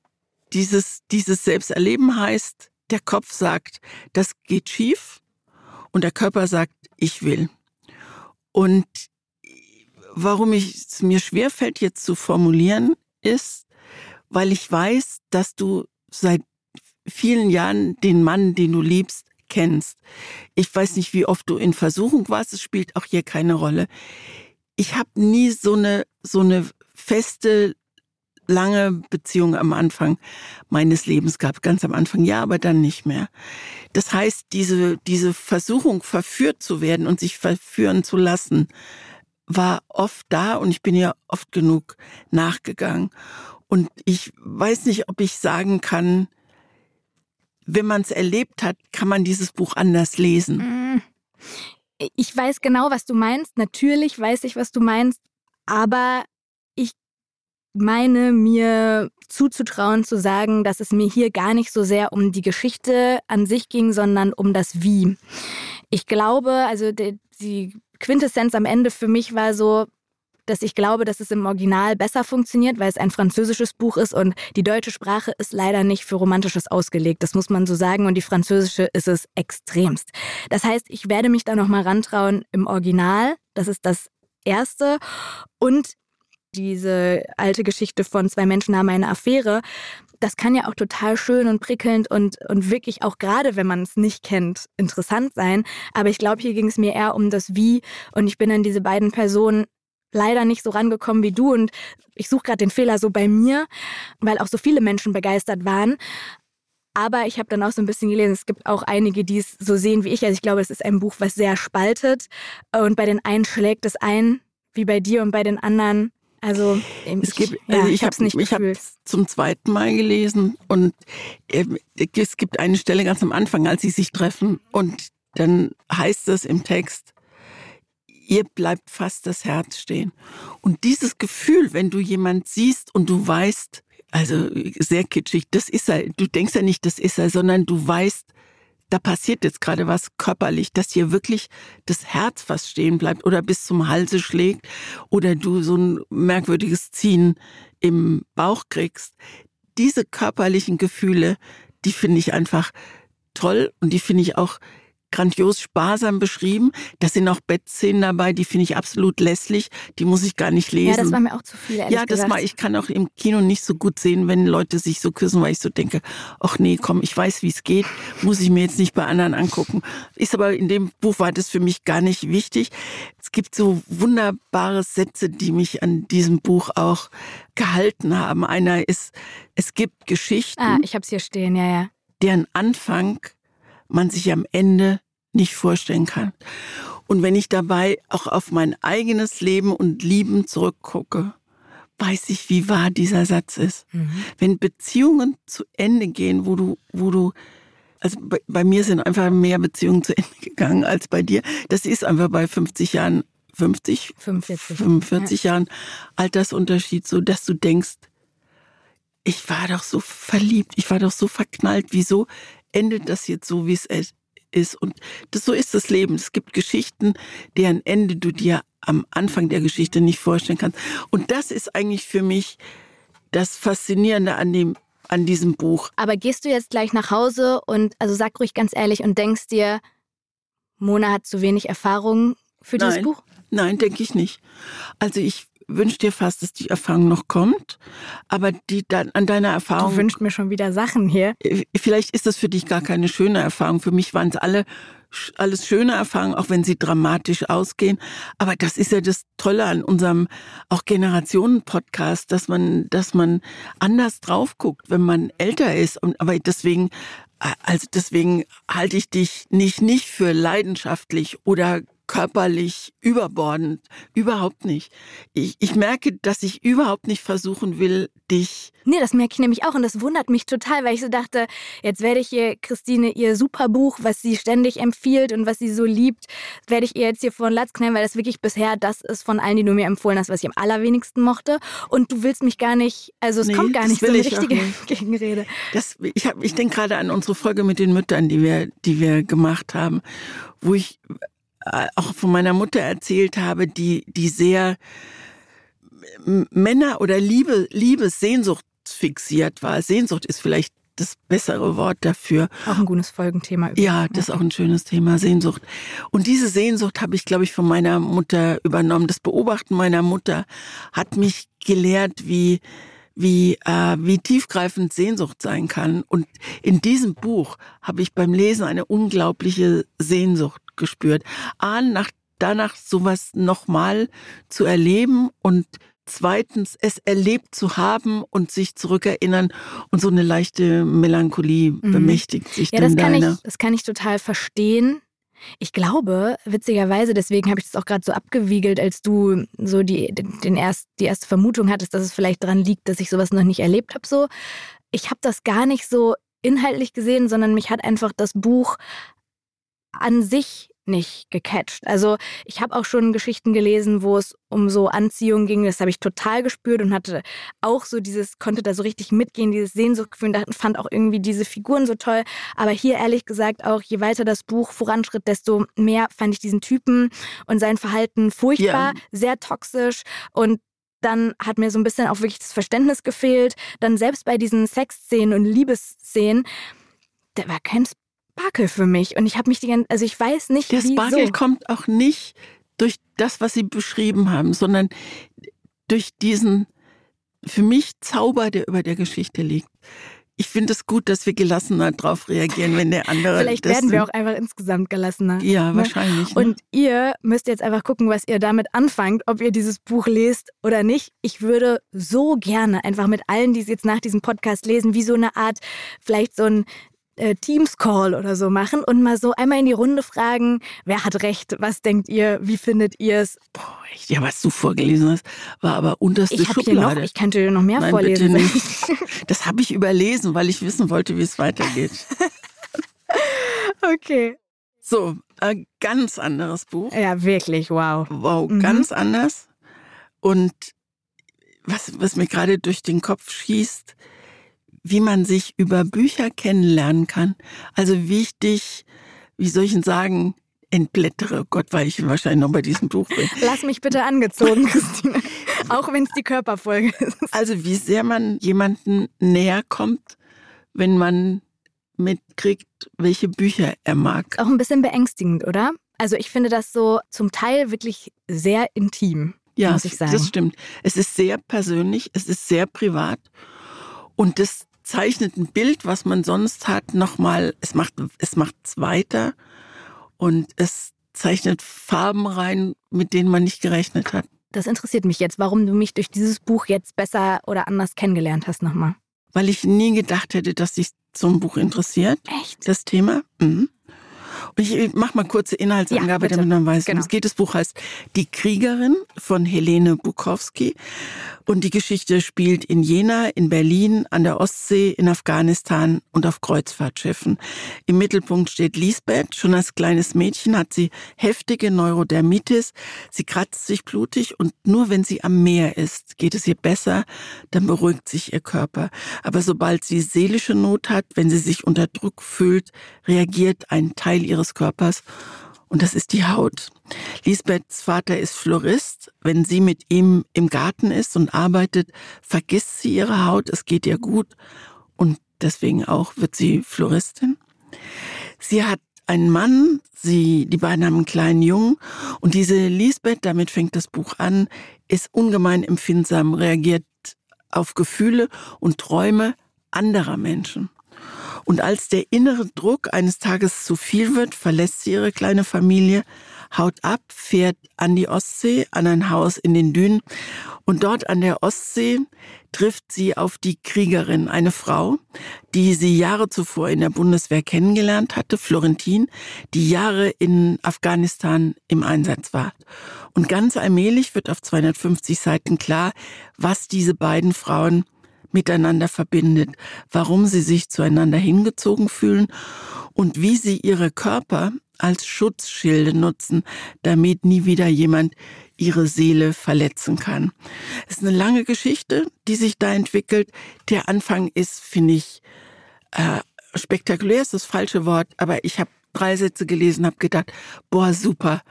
dieses, dieses Selbsterleben heißt, der Kopf sagt, das geht schief und der Körper sagt, ich will. Und warum es mir schwerfällt, jetzt zu formulieren, ist, weil ich weiß, dass du seit vielen Jahren den Mann, den du liebst, kennst. Ich weiß nicht, wie oft du in Versuchung warst, es spielt auch hier keine Rolle. Ich habe nie so eine, so eine feste, lange Beziehung am Anfang meines Lebens gehabt. Ganz am Anfang ja, aber dann nicht mehr. Das heißt, diese, diese Versuchung, verführt zu werden und sich verführen zu lassen, war oft da und ich bin ja oft genug nachgegangen. Und ich weiß nicht, ob ich sagen kann, wenn man es erlebt hat, kann man dieses Buch anders lesen. Mm.
Ich weiß genau, was du meinst. Natürlich weiß ich, was du meinst. Aber ich meine mir zuzutrauen, zu sagen, dass es mir hier gar nicht so sehr um die Geschichte an sich ging, sondern um das Wie. Ich glaube, also die, die Quintessenz am Ende für mich war so, dass ich glaube, dass es im Original besser funktioniert, weil es ein französisches Buch ist und die deutsche Sprache ist leider nicht für Romantisches ausgelegt. Das muss man so sagen und die französische ist es extremst. Das heißt, ich werde mich da nochmal rantrauen, im Original Das ist das Erste. Und diese alte Geschichte von zwei Menschen haben eine Affäre, das kann ja auch total schön und prickelnd und, und wirklich auch gerade, wenn man es nicht kennt, interessant sein. Aber ich glaube, hier ging es mir eher um das Wie und ich bin an diese beiden Personen leider nicht so rangekommen wie du und ich suche gerade den Fehler so bei mir, weil auch so viele Menschen begeistert waren. Aber ich habe dann auch so ein bisschen gelesen, es gibt auch einige, die es so sehen wie ich. Also ich glaube, es ist ein Buch, was sehr spaltet. Und bei den einen schlägt es ein, wie bei dir, und bei den anderen also
es gibt, ich, also ich habe es nicht Ich habe zum zweiten Mal gelesen und äh, es gibt eine Stelle ganz am Anfang, als sie sich treffen und dann heißt es im Text, ihr bleibt fast das Herz stehen. Und dieses Gefühl, wenn du jemand siehst und du weißt, also sehr kitschig, das ist er, du denkst ja nicht, das ist er, sondern du weißt, da passiert jetzt gerade was körperlich, dass hier wirklich das Herz fast stehen bleibt oder bis zum Halse schlägt oder du so ein merkwürdiges Ziehen im Bauch kriegst. Diese körperlichen Gefühle, die finde ich einfach toll und die finde ich auch grandios sparsam beschrieben. Da sind auch Bettszenen dabei, die finde ich absolut lässlich. Die muss ich gar nicht lesen. Ja,
das war mir auch zu viel.
Ja, das
gesagt.
war, ich kann auch im Kino nicht so gut sehen, wenn Leute sich so küssen, weil ich so denke, ach nee, komm, ich weiß, wie es geht, muss ich mir jetzt nicht bei anderen angucken. Ist aber in dem Buch war das für mich gar nicht wichtig. Es gibt so wunderbare Sätze, die mich an diesem Buch auch gehalten haben. Einer ist, es gibt Geschichten.
Ah, ich habe es hier stehen, ja, ja.
Deren Anfang man sich am Ende nicht vorstellen kann. Und wenn ich dabei auch auf mein eigenes Leben und Lieben zurückgucke, weiß ich, wie wahr dieser Satz ist. Mhm. Wenn Beziehungen zu Ende gehen, wo du, wo du, also bei, bei, mir sind einfach mehr Beziehungen zu Ende gegangen als bei dir. Das ist einfach bei 50 Jahren, 50, 45, 45 ja. Jahren Altersunterschied so, dass du denkst, ich war doch so verliebt, ich war doch so verknallt, wieso endet das jetzt so, wie es ist. Und das, so ist das Leben. Es gibt Geschichten, deren Ende du dir am Anfang der Geschichte nicht vorstellen kannst. Und das ist eigentlich für mich das Faszinierende an dem an diesem Buch.
Aber gehst du jetzt gleich nach Hause und also sag ruhig ganz ehrlich und denkst dir, Mona hat zu wenig Erfahrung für dieses
Nein.
Buch?
Nein, denke ich nicht. Also ich wünsche dir fast, dass die Erfahrung noch kommt, aber die dann an deiner Erfahrung.
Du wünschst mir schon wieder Sachen hier.
Äh, vielleicht ist das für dich gar keine schöne Erfahrung. Für mich waren es alle alles schöne Erfahrungen, auch wenn sie dramatisch ausgehen. Aber das ist ja das Tolle an unserem auch Generationen-Podcast, dass man, dass man anders drauf guckt, wenn man älter ist. Und, aber deswegen, äh, also deswegen halte ich dich nicht, nicht für leidenschaftlich oder körperlich überbordend. Überhaupt nicht. Ich, ich merke, dass ich überhaupt nicht versuchen will, dich.
Nee, das merke ich nämlich auch und das wundert mich total, weil ich so dachte, jetzt werde ich ihr, Christine, ihr super Buch, was sie ständig empfiehlt und was sie so liebt, werde ich ihr jetzt hier vor den Latz knallen, weil das wirklich bisher das ist von allen, die du mir empfohlen hast, was ich am allerwenigsten mochte. Und du willst mich gar nicht, also es nee, kommt gar nicht so eine richtige Gegenrede.
Das, ich ich denke gerade an unsere Folge mit den Müttern, die wir, die wir gemacht haben, wo ich auch von meiner Mutter erzählt habe, die, die sehr Männer oder Liebe, Liebessehnsucht fixiert war. Sehnsucht ist vielleicht das bessere Wort dafür.
Auch ein gutes Folgenthema.
Übrigens. Ja, das ist auch ein schönes Thema, Sehnsucht. Und diese Sehnsucht habe ich, glaube ich, von meiner Mutter übernommen. Das Beobachten meiner Mutter hat mich gelehrt, wie wie, äh, wie tiefgreifend Sehnsucht sein kann. Und in diesem Buch habe ich beim Lesen eine unglaubliche Sehnsucht gespürt. A, nach, danach sowas nochmal zu erleben und zweitens es erlebt zu haben und sich zurückerinnern und so eine leichte Melancholie mhm. bemächtigt sich
ja,
dann
das kann
deiner.
Ich, das kann ich total verstehen. Ich glaube, witzigerweise, deswegen habe ich das auch gerade so abgewiegelt, als du so die, den erst, die erste Vermutung hattest, dass es vielleicht daran liegt, dass ich sowas noch nicht erlebt habe. So, ich habe das gar nicht so inhaltlich gesehen, sondern mich hat einfach das Buch an sich nicht gecatcht. Also ich habe auch schon Geschichten gelesen, wo es um so Anziehung ging. Das habe ich total gespürt und hatte auch so dieses, konnte da so richtig mitgehen, dieses Sehnsuchtgefühl und fand auch irgendwie diese Figuren so toll. Aber hier ehrlich gesagt auch, je weiter das Buch voranschritt, desto mehr fand ich diesen Typen und sein Verhalten furchtbar, ja. sehr toxisch und dann hat mir so ein bisschen auch wirklich das Verständnis gefehlt. Dann selbst bei diesen Sexszenen und Liebesszenen, da war kein Sparkle für mich. Und ich habe mich die ganze, also ich weiß nicht,
Der. Sparkle kommt auch nicht durch das, was Sie beschrieben haben, sondern durch diesen für mich Zauber, der über der Geschichte liegt. Ich finde es gut, dass wir gelassener darauf reagieren, wenn der andere.
Vielleicht werden wir auch einfach insgesamt gelassener.
Ja, ne? wahrscheinlich.
Ne? Und ihr müsst jetzt einfach gucken, was ihr damit anfangt, ob ihr dieses Buch lest oder nicht. Ich würde so gerne einfach mit allen, die es jetzt nach diesem Podcast lesen, wie so eine Art, vielleicht so ein äh, Teams-Call oder so machen und mal so einmal in die Runde fragen, wer hat recht, was denkt ihr, wie findet ihr es?
Boah, echt, ja, was du vorgelesen hast, war aber unterste ich Schublade.
Noch, ich könnte dir noch mehr
Nein,
vorlesen.
Bitte nicht. Das habe ich überlesen, weil ich wissen wollte, wie es weitergeht.
okay.
So, ein ganz anderes Buch.
Ja, wirklich, wow.
Wow, mhm. ganz anders. Und was, was mir gerade durch den Kopf schießt, wie man sich über Bücher kennenlernen kann. Also wichtig, wie soll ich denn sagen, entblättere. Gott, weil ich wahrscheinlich noch bei diesem Buch bin.
Lass mich bitte angezogen, Christine. Auch wenn es die Körperfolge ist.
Also wie sehr man jemanden näher kommt, wenn man mitkriegt, welche Bücher er mag.
Auch ein bisschen beängstigend, oder? Also ich finde das so zum Teil wirklich sehr intim, ja, muss ich sagen.
das stimmt. Es ist sehr persönlich, es ist sehr privat und das zeichnet ein Bild, was man sonst hat, nochmal, es macht, es macht's weiter und es zeichnet Farben rein, mit denen man nicht gerechnet hat.
Das interessiert mich jetzt, warum du mich durch dieses Buch jetzt besser oder anders kennengelernt hast nochmal.
Weil ich nie gedacht hätte, dass sich so ein Buch interessiert.
Echt?
Das Thema. Mhm. Ich mache mal kurze Inhaltsangabe, ja, damit man weiß, genau. es geht. Das Buch heißt Die Kriegerin von Helene Bukowski. Und die Geschichte spielt in Jena, in Berlin, an der Ostsee, in Afghanistan und auf Kreuzfahrtschiffen. Im Mittelpunkt steht Lisbeth. Schon als kleines Mädchen hat sie heftige Neurodermitis. Sie kratzt sich blutig und nur wenn sie am Meer ist, geht es ihr besser. Dann beruhigt sich ihr Körper. Aber sobald sie seelische Not hat, wenn sie sich unter Druck fühlt, reagiert ein Teil ihres Körpers und das ist die Haut. Lisbeths Vater ist Florist. Wenn sie mit ihm im Garten ist und arbeitet, vergisst sie ihre Haut, es geht ihr gut und deswegen auch wird sie Floristin. Sie hat einen Mann, sie, die beiden haben einen kleinen Jungen und diese Lisbeth, damit fängt das Buch an, ist ungemein empfindsam, reagiert auf Gefühle und Träume anderer Menschen. Und als der innere Druck eines Tages zu viel wird, verlässt sie ihre kleine Familie, haut ab, fährt an die Ostsee, an ein Haus in den Dünen. Und dort an der Ostsee trifft sie auf die Kriegerin, eine Frau, die sie Jahre zuvor in der Bundeswehr kennengelernt hatte, Florentin, die Jahre in Afghanistan im Einsatz war. Und ganz allmählich wird auf 250 Seiten klar, was diese beiden Frauen miteinander verbindet, warum sie sich zueinander hingezogen fühlen und wie sie ihre Körper als Schutzschilde nutzen, damit nie wieder jemand ihre Seele verletzen kann. Es ist eine lange Geschichte, die sich da entwickelt. Der Anfang ist, finde ich, äh, spektakulär ist das falsche Wort, aber ich habe drei Sätze gelesen, habe gedacht, boah, super,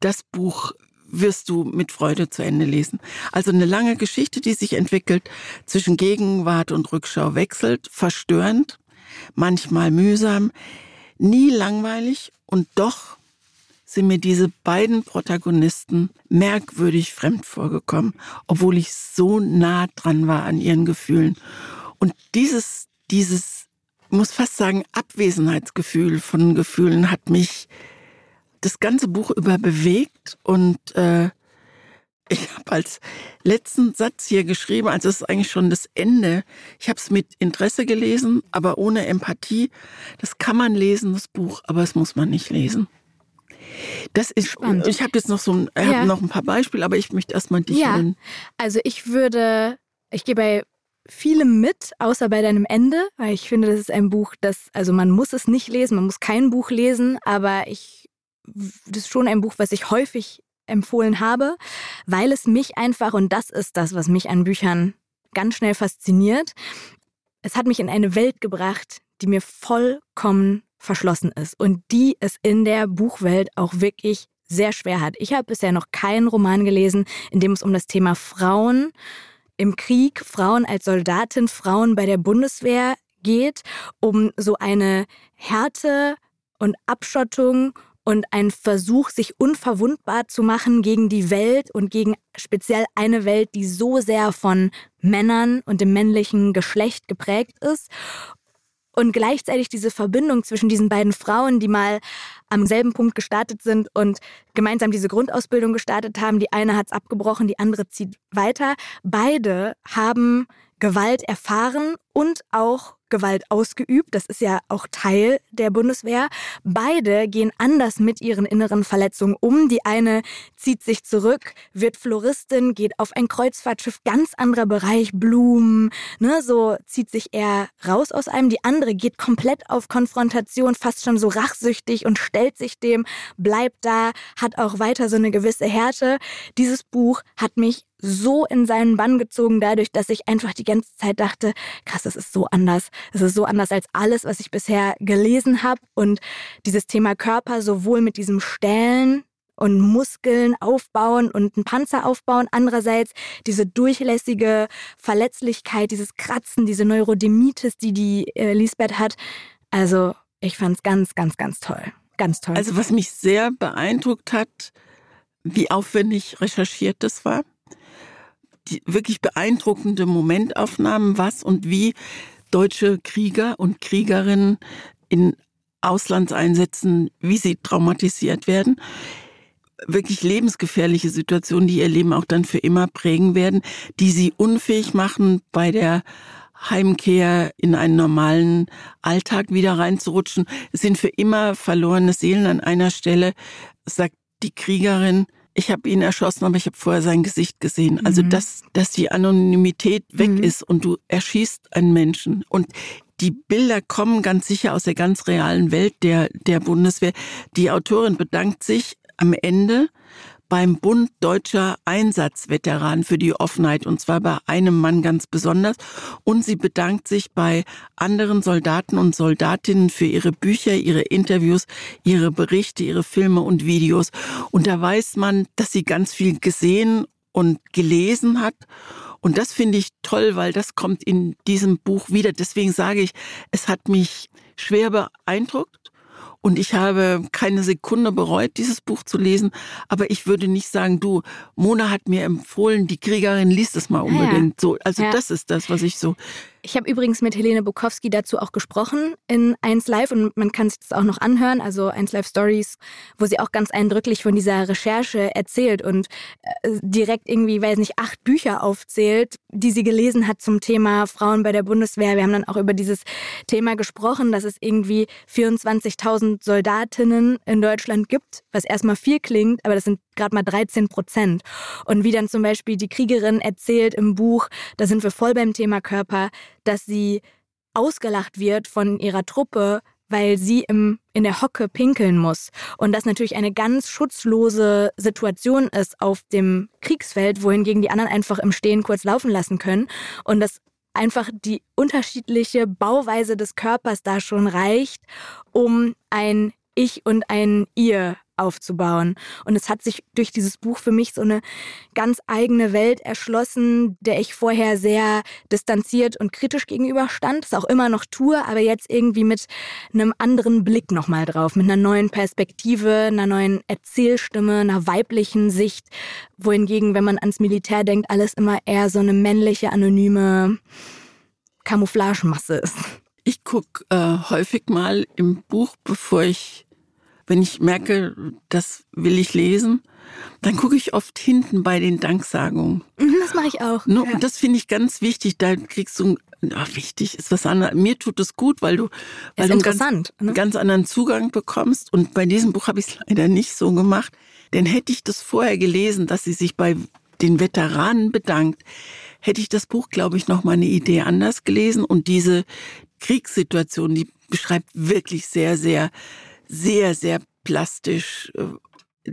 das Buch wirst du mit Freude zu Ende lesen. Also eine lange Geschichte, die sich entwickelt, zwischen Gegenwart und Rückschau wechselt, verstörend, manchmal mühsam, nie langweilig und doch sind mir diese beiden Protagonisten merkwürdig fremd vorgekommen, obwohl ich so nah dran war an ihren Gefühlen. Und dieses, dieses, muss fast sagen, Abwesenheitsgefühl von Gefühlen hat mich das ganze Buch über bewegt und äh, ich habe als letzten Satz hier geschrieben, also es ist eigentlich schon das Ende. Ich habe es mit Interesse gelesen, aber ohne Empathie. Das kann man lesen, das Buch, aber es muss man nicht lesen. Das ist spannend. Ich habe jetzt noch so ein, ja. noch ein paar Beispiele, aber ich möchte erstmal dich
ja.
nennen.
Also ich würde, ich gehe bei vielem mit, außer bei deinem Ende, weil ich finde, das ist ein Buch, das, also man muss es nicht lesen, man muss kein Buch lesen, aber ich das ist schon ein Buch, was ich häufig empfohlen habe, weil es mich einfach, und das ist das, was mich an Büchern ganz schnell fasziniert, es hat mich in eine Welt gebracht, die mir vollkommen verschlossen ist und die es in der Buchwelt auch wirklich sehr schwer hat. Ich habe bisher noch keinen Roman gelesen, in dem es um das Thema Frauen im Krieg, Frauen als Soldatin, Frauen bei der Bundeswehr geht, um so eine Härte und Abschottung und ein Versuch, sich unverwundbar zu machen gegen die Welt und gegen speziell eine Welt, die so sehr von Männern und dem männlichen Geschlecht geprägt ist und gleichzeitig diese Verbindung zwischen diesen beiden Frauen, die mal am selben Punkt gestartet sind und gemeinsam diese Grundausbildung gestartet haben. Die eine hat es abgebrochen, die andere zieht weiter. Beide haben Gewalt erfahren und auch Gewalt ausgeübt. Das ist ja auch Teil der Bundeswehr. Beide gehen anders mit ihren inneren Verletzungen um. Die eine zieht sich zurück, wird Floristin, geht auf ein Kreuzfahrtschiff, ganz anderer Bereich, Blumen, ne, so zieht sich eher raus aus einem. Die andere geht komplett auf Konfrontation, fast schon so rachsüchtig und stellt sich dem, bleibt da, hat auch weiter so eine gewisse Härte. Dieses Buch hat mich so in seinen Bann gezogen, dadurch, dass ich einfach die ganze Zeit dachte, krass, es ist so anders. Es ist so anders als alles, was ich bisher gelesen habe. Und dieses Thema Körper, sowohl mit diesem Stählen und Muskeln aufbauen und einen Panzer aufbauen. Andererseits diese durchlässige Verletzlichkeit, dieses Kratzen, diese Neurodermitis, die die äh, Lisbeth hat. Also ich fand es ganz, ganz, ganz toll. Ganz toll.
Also was mich sehr beeindruckt hat, wie aufwendig recherchiert das war wirklich beeindruckende Momentaufnahmen, was und wie deutsche Krieger und Kriegerinnen in Auslandseinsätzen, wie sie traumatisiert werden. Wirklich lebensgefährliche Situationen, die ihr Leben auch dann für immer prägen werden, die sie unfähig machen, bei der Heimkehr in einen normalen Alltag wieder reinzurutschen. Es sind für immer verlorene Seelen an einer Stelle, sagt die Kriegerin, ich habe ihn erschossen, aber ich habe vorher sein Gesicht gesehen. Also mhm. dass, dass die Anonymität weg mhm. ist und du erschießt einen Menschen. Und die Bilder kommen ganz sicher aus der ganz realen Welt der, der Bundeswehr. Die Autorin bedankt sich am Ende beim Bund Deutscher Einsatzveteranen für die Offenheit und zwar bei einem Mann ganz besonders. Und sie bedankt sich bei anderen Soldaten und Soldatinnen für ihre Bücher, ihre Interviews, ihre Berichte, ihre Filme und Videos. Und da weiß man, dass sie ganz viel gesehen und gelesen hat. Und das finde ich toll, weil das kommt in diesem Buch wieder. Deswegen sage ich, es hat mich schwer beeindruckt und ich habe keine Sekunde bereut, dieses Buch zu lesen. Aber ich würde nicht sagen, du, Mona hat mir empfohlen, die Kriegerin liest es mal unbedingt. Ja. So, also ja. das ist das, was ich so
ich habe übrigens mit Helene Bukowski dazu auch gesprochen in 1 Live und man kann sich das auch noch anhören, also 1 Live Stories, wo sie auch ganz eindrücklich von dieser Recherche erzählt und äh, direkt irgendwie, weiß nicht, acht Bücher aufzählt, die sie gelesen hat zum Thema Frauen bei der Bundeswehr. Wir haben dann auch über dieses Thema gesprochen, dass es irgendwie 24.000 Soldatinnen in Deutschland gibt, was erstmal viel klingt, aber das sind gerade mal 13 Prozent. Und wie dann zum Beispiel die Kriegerin erzählt im Buch, da sind wir voll beim Thema Körper, dass sie ausgelacht wird von ihrer Truppe, weil sie im, in der Hocke pinkeln muss. Und das natürlich eine ganz schutzlose Situation ist auf dem Kriegsfeld, wohingegen die anderen einfach im Stehen kurz laufen lassen können. Und das einfach die unterschiedliche Bauweise des Körpers da schon reicht, um ein Ich und ein Ihr aufzubauen. Und es hat sich durch dieses Buch für mich so eine ganz eigene Welt erschlossen, der ich vorher sehr distanziert und kritisch gegenüberstand, das auch immer noch tue, aber jetzt irgendwie mit einem anderen Blick nochmal drauf, mit einer neuen Perspektive, einer neuen Erzählstimme, einer weiblichen Sicht, wohingegen, wenn man ans Militär denkt, alles immer eher so eine männliche, anonyme Camouflagemasse ist.
Ich gucke äh, häufig mal im Buch, bevor ich wenn ich merke, das will ich lesen, dann gucke ich oft hinten bei den Danksagungen.
Mhm, das mache ich auch.
Ne? Ja. Und das finde ich ganz wichtig. Da kriegst du, ach, wichtig ist was anderes. Mir tut es gut, weil du, weil du einen ganz, ne? ganz anderen Zugang bekommst. Und bei diesem Buch habe ich es leider nicht so gemacht. Denn hätte ich das vorher gelesen, dass sie sich bei den Veteranen bedankt, hätte ich das Buch, glaube ich, noch mal eine Idee anders gelesen. Und diese Kriegssituation, die beschreibt wirklich sehr, sehr sehr, sehr plastisch äh,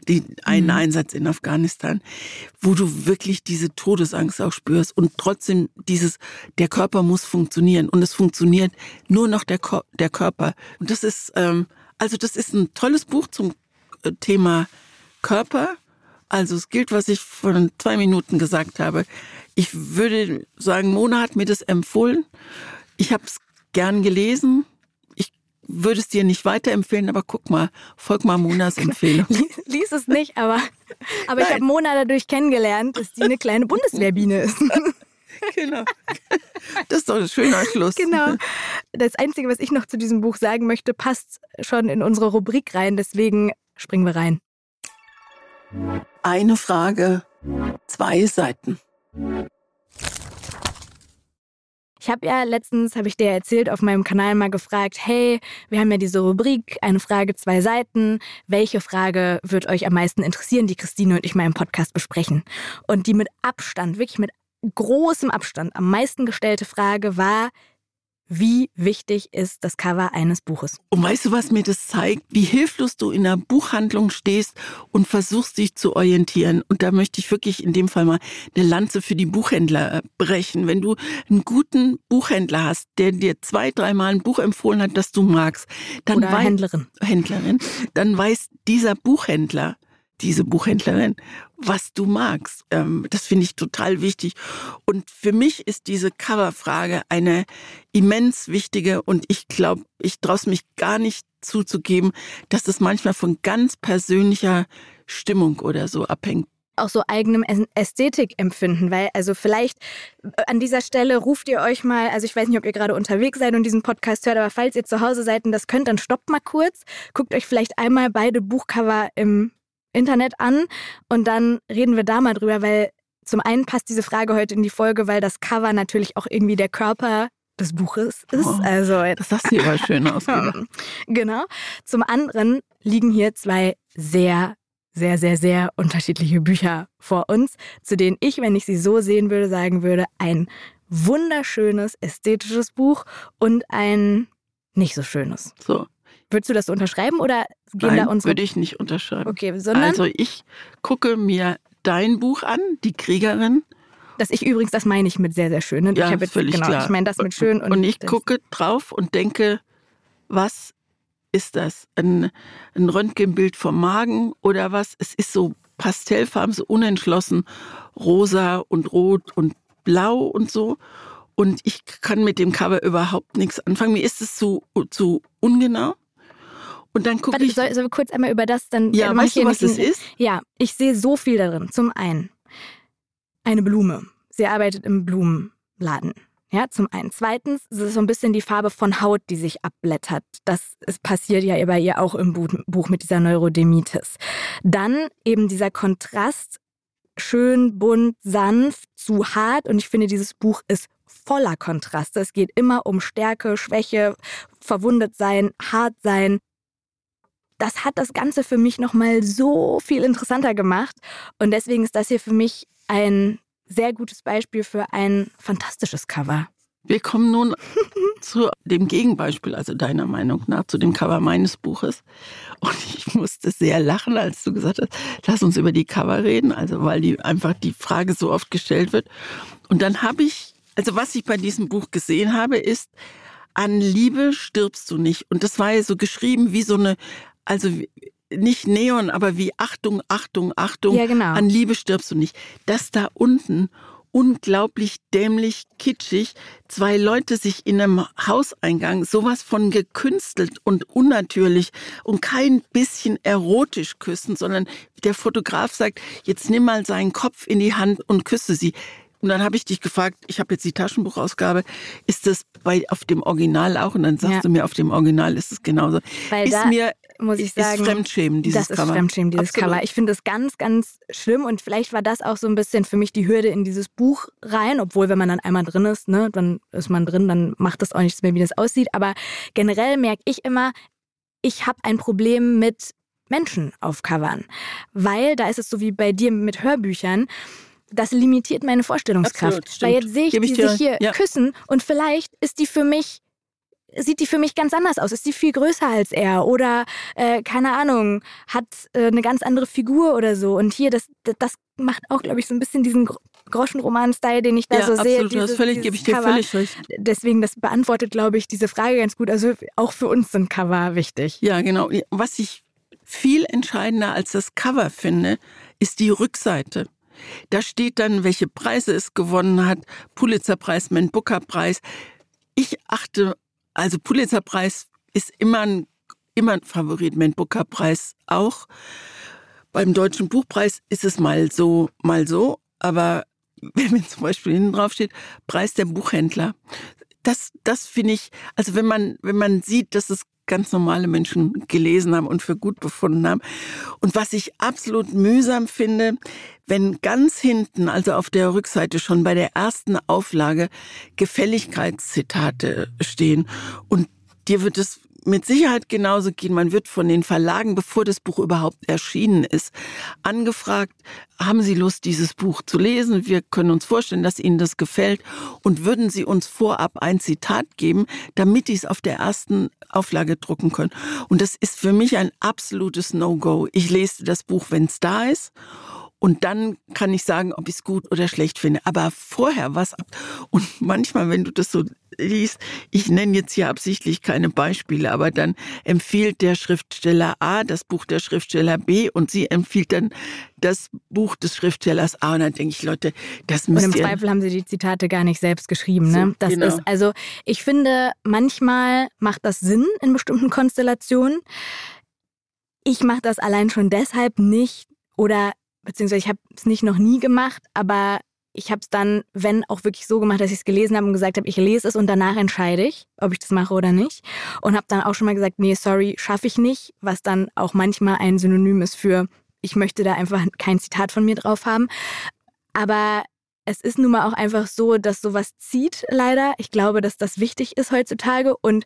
die, einen mhm. Einsatz in Afghanistan, wo du wirklich diese Todesangst auch spürst und trotzdem dieses, der Körper muss funktionieren und es funktioniert nur noch der, der Körper. Und das ist, ähm, also das ist ein tolles Buch zum äh, Thema Körper. Also es gilt, was ich vor zwei Minuten gesagt habe. Ich würde sagen, Mona hat mir das empfohlen. Ich habe es gern gelesen würde es dir nicht weiterempfehlen, aber guck mal, folg mal Monas Empfehlung.
Lies, lies es nicht, aber, aber ich habe Mona dadurch kennengelernt, dass die eine kleine Bundeswehrbiene ist.
Genau. Das ist doch ein schöner Schluss.
Genau. Das Einzige, was ich noch zu diesem Buch sagen möchte, passt schon in unsere Rubrik rein. Deswegen springen wir rein.
Eine Frage, zwei Seiten.
Ich habe ja letztens, habe ich dir erzählt, auf meinem Kanal mal gefragt, hey, wir haben ja diese Rubrik, eine Frage, zwei Seiten. Welche Frage wird euch am meisten interessieren, die Christine und ich mal im Podcast besprechen? Und die mit Abstand, wirklich mit großem Abstand am meisten gestellte Frage war, wie wichtig ist das Cover eines Buches?
Und weißt du, was mir das zeigt? Wie hilflos du in einer Buchhandlung stehst und versuchst, dich zu orientieren. Und da möchte ich wirklich in dem Fall mal eine Lanze für die Buchhändler äh, brechen. Wenn du einen guten Buchhändler hast, der dir zwei, dreimal ein Buch empfohlen hat, das du magst, dann
Oder Händlerin.
Händlerin, dann weiß dieser Buchhändler, diese Buchhändlerin, was du magst. Ähm, das finde ich total wichtig. Und für mich ist diese Coverfrage eine immens wichtige und ich glaube, ich traue mich gar nicht zuzugeben, dass das manchmal von ganz persönlicher Stimmung oder so abhängt
auch so eigenem Ästhetikempfinden, weil also vielleicht äh, an dieser Stelle ruft ihr euch mal, also ich weiß nicht, ob ihr gerade unterwegs seid und diesen Podcast hört, aber falls ihr zu Hause seid und das könnt, dann stoppt mal kurz, guckt euch vielleicht einmal beide Buchcover im Internet an und dann reden wir da mal drüber, weil zum einen passt diese Frage heute in die Folge, weil das Cover natürlich auch irgendwie der Körper des Buches ist. Oh, also
das hast du aber schön ausgedacht.
genau. Zum anderen liegen hier zwei sehr, sehr, sehr, sehr unterschiedliche Bücher vor uns, zu denen ich, wenn ich sie so sehen würde, sagen würde, ein wunderschönes, ästhetisches Buch und ein nicht so schönes.
So.
Würdest du das unterschreiben oder
gehen Nein, da unsere... würde ich nicht unterschreiben.
Okay, sondern...
Also ich gucke mir dein Buch an, Die Kriegerin.
Das ich übrigens, das meine ich mit sehr, sehr schön. Und
ja,
ich habe
jetzt, völlig
genau,
klar.
Ich meine das mit schön.
Und, und ich gucke drauf und denke, was ist das? Ein, ein Röntgenbild vom Magen oder was? Es ist so pastellfarben, so unentschlossen, rosa und rot und blau und so. Und ich kann mit dem Cover überhaupt nichts anfangen. Mir ist es zu, zu ungenau. Und dann gucke ich.
Soll, soll wir kurz einmal über das dann.
Ja, äh, weißt du, was es ist?
Ja, ich sehe so viel darin. Zum einen eine Blume. Sie arbeitet im Blumenladen. Ja, zum einen. Zweitens ist es so ein bisschen die Farbe von Haut, die sich abblättert. Das ist, passiert ja bei ihr auch im Buch mit dieser Neurodemitis. Dann eben dieser Kontrast, schön, bunt, sanft, zu hart. Und ich finde, dieses Buch ist voller Kontraste. Es geht immer um Stärke, Schwäche, verwundet sein, hart sein das hat das Ganze für mich nochmal so viel interessanter gemacht. Und deswegen ist das hier für mich ein sehr gutes Beispiel für ein fantastisches Cover.
Wir kommen nun zu dem Gegenbeispiel, also deiner Meinung nach, zu dem Cover meines Buches. Und ich musste sehr lachen, als du gesagt hast, lass uns über die Cover reden, also weil die einfach die Frage so oft gestellt wird. Und dann habe ich, also was ich bei diesem Buch gesehen habe, ist, an Liebe stirbst du nicht. Und das war ja so geschrieben wie so eine also nicht Neon, aber wie Achtung, Achtung, Achtung.
Ja, genau.
An Liebe stirbst du nicht. Das da unten unglaublich dämlich kitschig, zwei Leute sich in einem Hauseingang sowas von gekünstelt und unnatürlich und kein bisschen erotisch küssen, sondern der Fotograf sagt, jetzt nimm mal seinen Kopf in die Hand und küsse sie. Und dann habe ich dich gefragt, ich habe jetzt die Taschenbuchausgabe, ist das bei auf dem Original auch? Und dann sagst ja. du mir, auf dem Original ist es genauso.
Weil
ist mir
muss ich sagen,
ist Fremdschämen dieses
das
Cover.
ist Fremdschämen dieses
Absolut.
Cover. Ich finde es ganz, ganz schlimm und vielleicht war das auch so ein bisschen für mich die Hürde in dieses Buch rein, obwohl wenn man dann einmal drin ist, ne, dann ist man drin, dann macht das auch nichts mehr, wie das aussieht. Aber generell merke ich immer, ich habe ein Problem mit Menschen auf Covern, weil da ist es so wie bei dir mit Hörbüchern das limitiert meine Vorstellungskraft.
Absolut,
Weil jetzt sehe ich
Gebe
die
dir-
sich hier
ja.
küssen und vielleicht ist die für mich, sieht die für mich ganz anders aus. Ist die viel größer als er oder, äh, keine Ahnung, hat äh, eine ganz andere Figur oder so. Und hier, das, das, das macht auch, glaube ich, so ein bisschen diesen Gro- Groschenroman-Style, den ich da
ja,
so sehe.
absolut, du hast
dieses-
völlig,
dieses
gebe ich dir
Cover.
völlig recht.
Deswegen, das beantwortet, glaube ich, diese Frage ganz gut. Also auch für uns sind Cover wichtig.
Ja, genau. Was ich viel entscheidender als das Cover finde, ist die Rückseite. Da steht dann, welche Preise es gewonnen hat, Pulitzerpreis, Man Booker Preis. Ich achte, also Pulitzerpreis ist immer ein, immer ein Favorit. Mein Booker-Preis auch. Beim Deutschen Buchpreis ist es mal so, mal so. Aber wenn zum Beispiel hinten drauf steht, Preis der Buchhändler. Das, das finde ich, also wenn man, wenn man sieht, dass es ganz normale Menschen gelesen haben und für gut befunden haben. Und was ich absolut mühsam finde, wenn ganz hinten, also auf der Rückseite schon bei der ersten Auflage, Gefälligkeitszitate stehen und dir wird es mit Sicherheit genauso gehen. Man wird von den Verlagen, bevor das Buch überhaupt erschienen ist, angefragt, haben Sie Lust, dieses Buch zu lesen? Wir können uns vorstellen, dass Ihnen das gefällt und würden Sie uns vorab ein Zitat geben, damit die es auf der ersten Auflage drucken können. Und das ist für mich ein absolutes No-Go. Ich lese das Buch, wenn es da ist. Und dann kann ich sagen, ob ich es gut oder schlecht finde. Aber vorher was ab. Und manchmal, wenn du das so liest, ich nenne jetzt hier absichtlich keine Beispiele, aber dann empfiehlt der Schriftsteller A das Buch der Schriftsteller B und sie empfiehlt dann das Buch des Schriftstellers A. Und dann denke ich, Leute, das müsst
ihr... Und
im
Zweifel haben sie die Zitate gar nicht selbst geschrieben. Ne? So, das genau. ist, also ich finde, manchmal macht das Sinn in bestimmten Konstellationen. Ich mache das allein schon deshalb nicht oder beziehungsweise ich habe es nicht noch nie gemacht, aber ich habe es dann, wenn auch wirklich so gemacht, dass ich es gelesen habe und gesagt habe, ich lese es und danach entscheide ich, ob ich das mache oder nicht. Und habe dann auch schon mal gesagt, nee, sorry, schaffe ich nicht, was dann auch manchmal ein Synonym ist für, ich möchte da einfach kein Zitat von mir drauf haben. Aber es ist nun mal auch einfach so, dass sowas zieht, leider. Ich glaube, dass das wichtig ist heutzutage und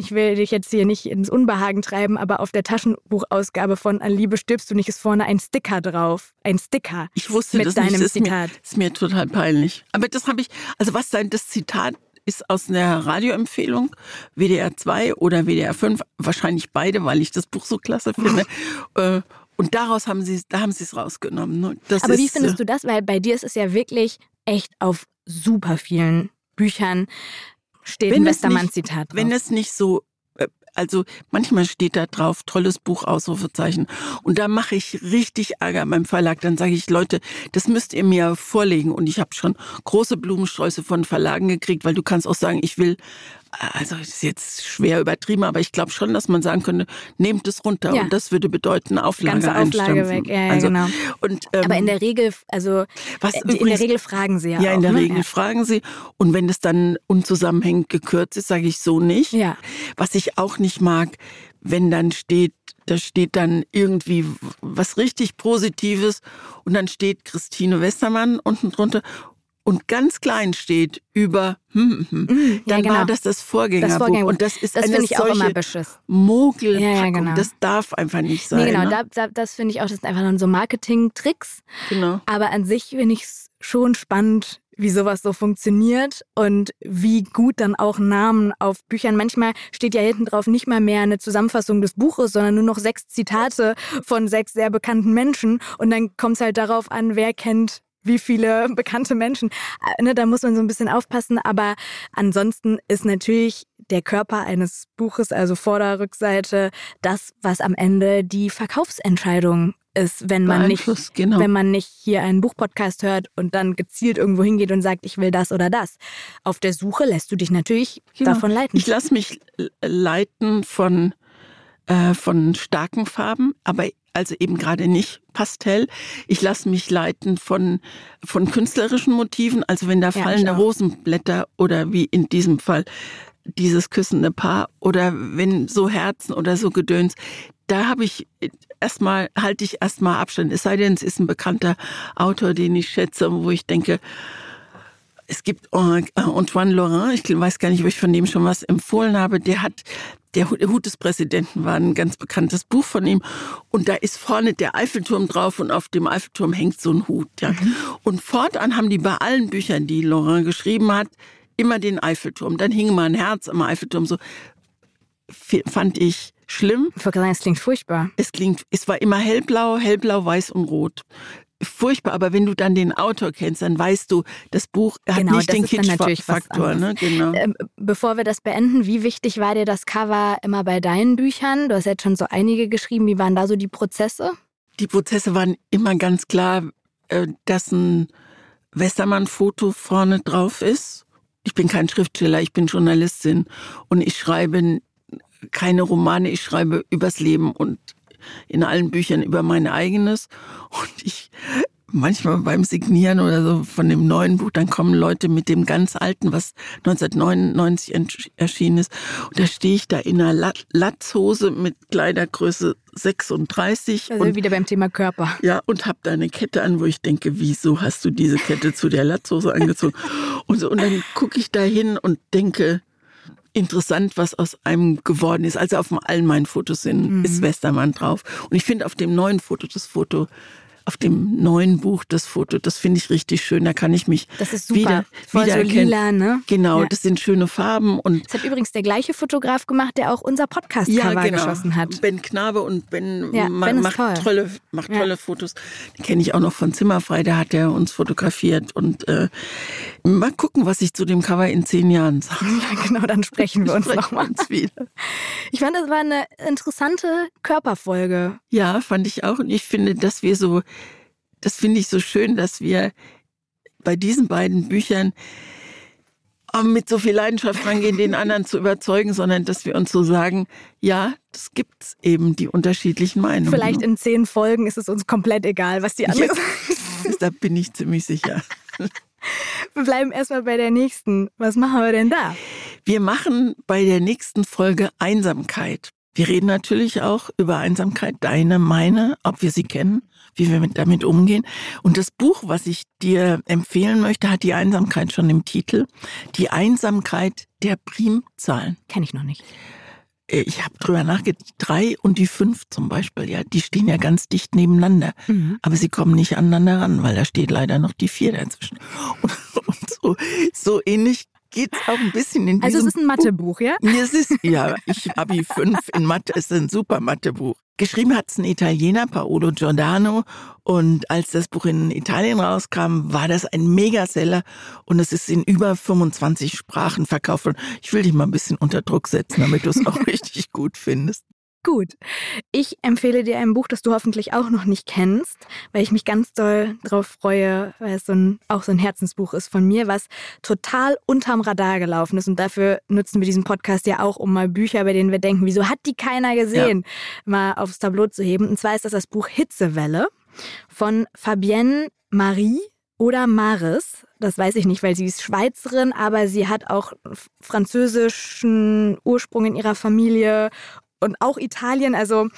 ich will dich jetzt hier nicht ins Unbehagen treiben, aber auf der Taschenbuchausgabe von An Liebe stirbst du nicht ist vorne ein Sticker drauf. Ein Sticker.
Ich wusste mit das deinem nicht. Zitat. Ist mir, ist mir total peinlich. Aber das habe ich, also was sein, das Zitat ist aus einer Radioempfehlung, WDR 2 oder WDR 5, wahrscheinlich beide, weil ich das Buch so klasse finde. Äh, und daraus haben sie, da haben sie es rausgenommen. Ne?
Das Aber ist, wie findest äh, du das? Weil bei dir ist es ja wirklich echt auf super vielen Büchern steht wenn ein Westermann-Zitat
drauf. Wenn es nicht so äh, also manchmal steht da drauf, tolles Buch, Ausrufezeichen. Und da mache ich richtig Ärger beim Verlag. Dann sage ich, Leute, das müsst ihr mir vorlegen. Und ich habe schon große Blumensträuße von Verlagen gekriegt, weil du kannst auch sagen, ich will also ist jetzt schwer übertrieben, aber ich glaube schon, dass man sagen könnte, nehmt es runter ja. und das würde bedeuten Auflage Ganze Auflage weg,
ja, ja
also,
genau. Und, ähm, aber in der Regel, also was, in übrigens, der Regel fragen sie ja
Ja,
auch,
in der
ne?
Regel ja. fragen sie und wenn es dann unzusammenhängend gekürzt ist, sage ich so nicht.
Ja.
Was ich auch nicht mag, wenn dann steht, da steht dann irgendwie was richtig Positives und dann steht Christine Westermann unten drunter und ganz klein steht über, hm, hm, hm, mhm, dann ja, genau. war das das Vorgängerbuch. Das Vorgängerbuch. Und das ist
das
eine
ich auch immer beschiss.
Mogel. Ja, ja, genau. Das darf einfach nicht sein.
Nee, genau,
ne?
da, da, das finde ich auch, das sind einfach so Marketing-Tricks.
Genau.
Aber an sich finde ich es schon spannend, wie sowas so funktioniert und wie gut dann auch Namen auf Büchern. Manchmal steht ja hinten drauf nicht mal mehr eine Zusammenfassung des Buches, sondern nur noch sechs Zitate von sechs sehr bekannten Menschen. Und dann kommt es halt darauf an, wer kennt wie viele bekannte Menschen. Äh, ne, da muss man so ein bisschen aufpassen. Aber ansonsten ist natürlich der Körper eines Buches, also Vorder-, Rückseite, das, was am Ende die Verkaufsentscheidung ist, wenn man nicht, genau. wenn man nicht hier einen Buchpodcast hört und dann gezielt irgendwo hingeht und sagt, ich will das oder das. Auf der Suche lässt du dich natürlich genau. davon leiten.
Ich lasse mich leiten von äh, von starken Farben, aber also eben gerade nicht Pastell. Ich lasse mich leiten von, von künstlerischen Motiven, also wenn da ja, fallende Rosenblätter oder wie in diesem Fall dieses küssende Paar oder wenn so Herzen oder so Gedöns, da habe ich erstmal, halte ich erstmal Abstand. Es sei denn, es ist ein bekannter Autor, den ich schätze, wo ich denke, es gibt Antoine Laurent, ich weiß gar nicht, ob ich von dem schon was empfohlen habe, der hat der Hut des Präsidenten war ein ganz bekanntes Buch von ihm. Und da ist vorne der Eiffelturm drauf und auf dem Eiffelturm hängt so ein Hut. Ja. Mhm. Und fortan haben die bei allen Büchern, die Laurent geschrieben hat, immer den Eiffelturm. Dann hing mal ein Herz am Eiffelturm. So fand ich schlimm.
Ich sagen, es klingt furchtbar.
Es klingt, es war immer hellblau, hellblau, weiß und rot furchtbar, aber wenn du dann den Autor kennst, dann weißt du, das Buch hat genau, nicht den Kitsch-Faktor. Ne? Genau.
Ähm, bevor wir das beenden, wie wichtig war dir das Cover immer bei deinen Büchern? Du hast jetzt schon so einige geschrieben. Wie waren da so die Prozesse?
Die Prozesse waren immer ganz klar, äh, dass ein Westermann-Foto vorne drauf ist. Ich bin kein Schriftsteller, ich bin Journalistin und ich schreibe keine Romane, ich schreibe übers Leben und in allen Büchern über mein eigenes. Und ich manchmal beim Signieren oder so von dem neuen Buch, dann kommen Leute mit dem ganz alten, was 1999 erschienen ist. Und da stehe ich da in einer Latzhose mit Kleidergröße 36.
Also
und,
wieder beim Thema Körper.
Ja, und habe da eine Kette an, wo ich denke, wieso hast du diese Kette zu der Latzhose angezogen? und, so, und dann gucke ich da hin und denke, interessant, was aus einem geworden ist. Also auf allen meinen Fotos sind, mhm. ist Westermann drauf. Und ich finde auf dem neuen Foto das Foto auf dem neuen Buch das Foto. Das finde ich richtig schön. Da kann ich mich
das ist super.
wieder,
Voll
wieder
so lila, ne?
Genau, ja. das sind schöne Farben. Und
das hat übrigens der gleiche Fotograf gemacht, der auch unser Podcast-Cover ja, genau. geschossen hat.
Ben Knabe und Ben, ja, ben macht, toll. tolle, macht tolle Fotos. Den kenne ich auch noch von Zimmerfrei, da hat er uns fotografiert. Und äh, mal gucken, was ich zu dem Cover in zehn Jahren sage.
Ja, genau, dann sprechen wir uns nochmal. wieder. Ich fand, das war eine interessante Körperfolge.
Ja, fand ich auch. Und ich finde, dass wir so das finde ich so schön, dass wir bei diesen beiden Büchern mit so viel Leidenschaft rangehen, den anderen zu überzeugen, sondern dass wir uns so sagen, ja, das gibt's eben, die unterschiedlichen Meinungen.
Vielleicht in zehn Folgen ist es uns komplett egal, was die anderen
ja, Da bin ich ziemlich sicher.
Wir bleiben erstmal bei der nächsten. Was machen wir denn da?
Wir machen bei der nächsten Folge Einsamkeit. Wir reden natürlich auch über Einsamkeit, deine, meine, ob wir sie kennen, wie wir damit umgehen. Und das Buch, was ich dir empfehlen möchte, hat die Einsamkeit schon im Titel. Die Einsamkeit der Primzahlen.
Kenne ich noch nicht.
Äh, ich habe drüber nachgedacht, die drei und die fünf zum Beispiel, ja, die stehen ja ganz dicht nebeneinander. Mhm. Aber sie kommen nicht aneinander ran, weil da steht leider noch die vier dazwischen. Und, und so, so ähnlich geht es auch ein bisschen in
Also es ist ein Mathebuch, ja?
Es ist, ja, ich Abi 5 in Mathe, es ist ein super Mathebuch. Geschrieben hat es ein Italiener, Paolo Giordano. Und als das Buch in Italien rauskam, war das ein Megaseller und es ist in über 25 Sprachen verkauft. Und ich will dich mal ein bisschen unter Druck setzen, damit du es auch richtig gut findest.
Gut. Ich empfehle dir ein Buch, das du hoffentlich auch noch nicht kennst, weil ich mich ganz doll drauf freue, weil es so ein, auch so ein Herzensbuch ist von mir, was total unterm Radar gelaufen ist. Und dafür nutzen wir diesen Podcast ja auch, um mal Bücher, bei denen wir denken, wieso hat die keiner gesehen, ja. mal aufs Tableau zu heben. Und zwar ist das das Buch Hitzewelle von Fabienne Marie oder Maris. Das weiß ich nicht, weil sie ist Schweizerin, aber sie hat auch französischen Ursprung in ihrer Familie und auch Italien. Also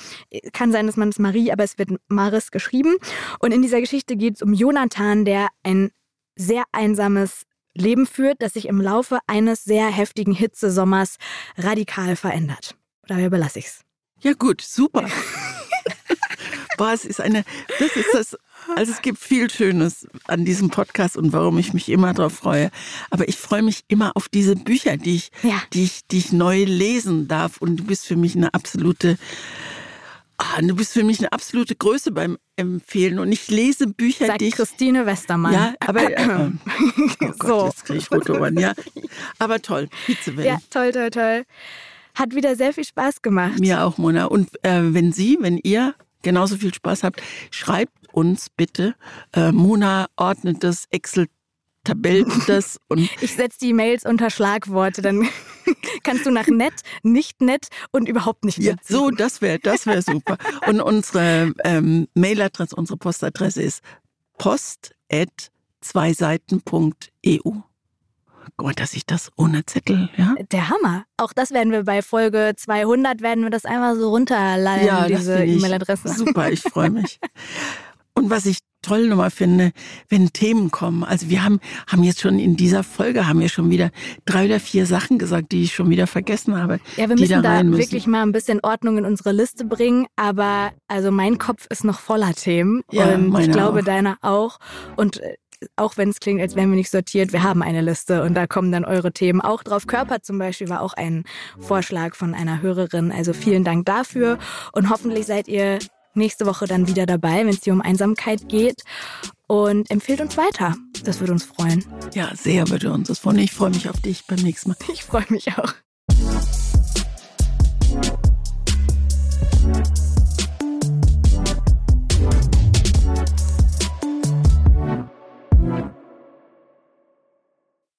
kann sein, dass man es Marie, aber es wird Maris geschrieben. Und in dieser Geschichte geht es um Jonathan, der ein sehr einsames Leben führt, das sich im Laufe eines sehr heftigen Hitzesommers radikal verändert. Dabei überlasse ich es.
Ja gut, super. Boah, es ist eine, das ist das also es gibt viel Schönes an diesem Podcast und warum ich mich immer darauf freue. Aber ich freue mich immer auf diese Bücher, die ich, ja. die ich, die ich neu lesen darf. Und du bist für mich eine absolute, ah, du bist für mich eine absolute Größe beim Empfehlen. Und ich lese Bücher,
Sagt
die ich,
Christine Westermann.
Ja, aber äh, oh Gott, so. jetzt kriege ich rote Ohren. Ja, aber toll, Hitzewelle.
Ja, toll, toll, toll. Hat wieder sehr viel Spaß gemacht.
Mir auch, Mona. Und äh, wenn Sie, wenn ihr genauso viel Spaß habt, schreibt uns bitte. Äh, Mona ordnet das, Excel tabellt das und.
Ich setze die Mails unter Schlagworte, dann kannst du nach nett, nicht nett und überhaupt nicht nett. Ja,
so, das wäre das wär super. Und unsere ähm, Mailadresse, unsere Postadresse ist post.zweiseiten.eu. Gott, dass ich das ohne Zettel, ja?
Der Hammer. Auch das werden wir bei Folge 200, werden wir das einfach so runterladen, ja, diese E-Mail-Adresse.
Super, ich freue mich. Und was ich toll nochmal finde, wenn Themen kommen. Also wir haben, haben jetzt schon in dieser Folge haben wir schon wieder drei oder vier Sachen gesagt, die ich schon wieder vergessen habe.
Ja, wir müssen da, da müssen. wirklich mal ein bisschen Ordnung in unsere Liste bringen. Aber also mein Kopf ist noch voller Themen ja, und ich glaube auch. deiner auch. Und äh, auch wenn es klingt, als wären wir nicht sortiert, wir haben eine Liste und da kommen dann eure Themen auch drauf. Körper zum Beispiel war auch ein Vorschlag von einer Hörerin. Also vielen Dank dafür und hoffentlich seid ihr nächste Woche dann wieder dabei, wenn es dir um Einsamkeit geht. Und empfehlt uns weiter. Das würde uns freuen.
Ja, sehr würde uns das freuen. Ich freue mich auf dich beim nächsten Mal.
Ich freue mich auch.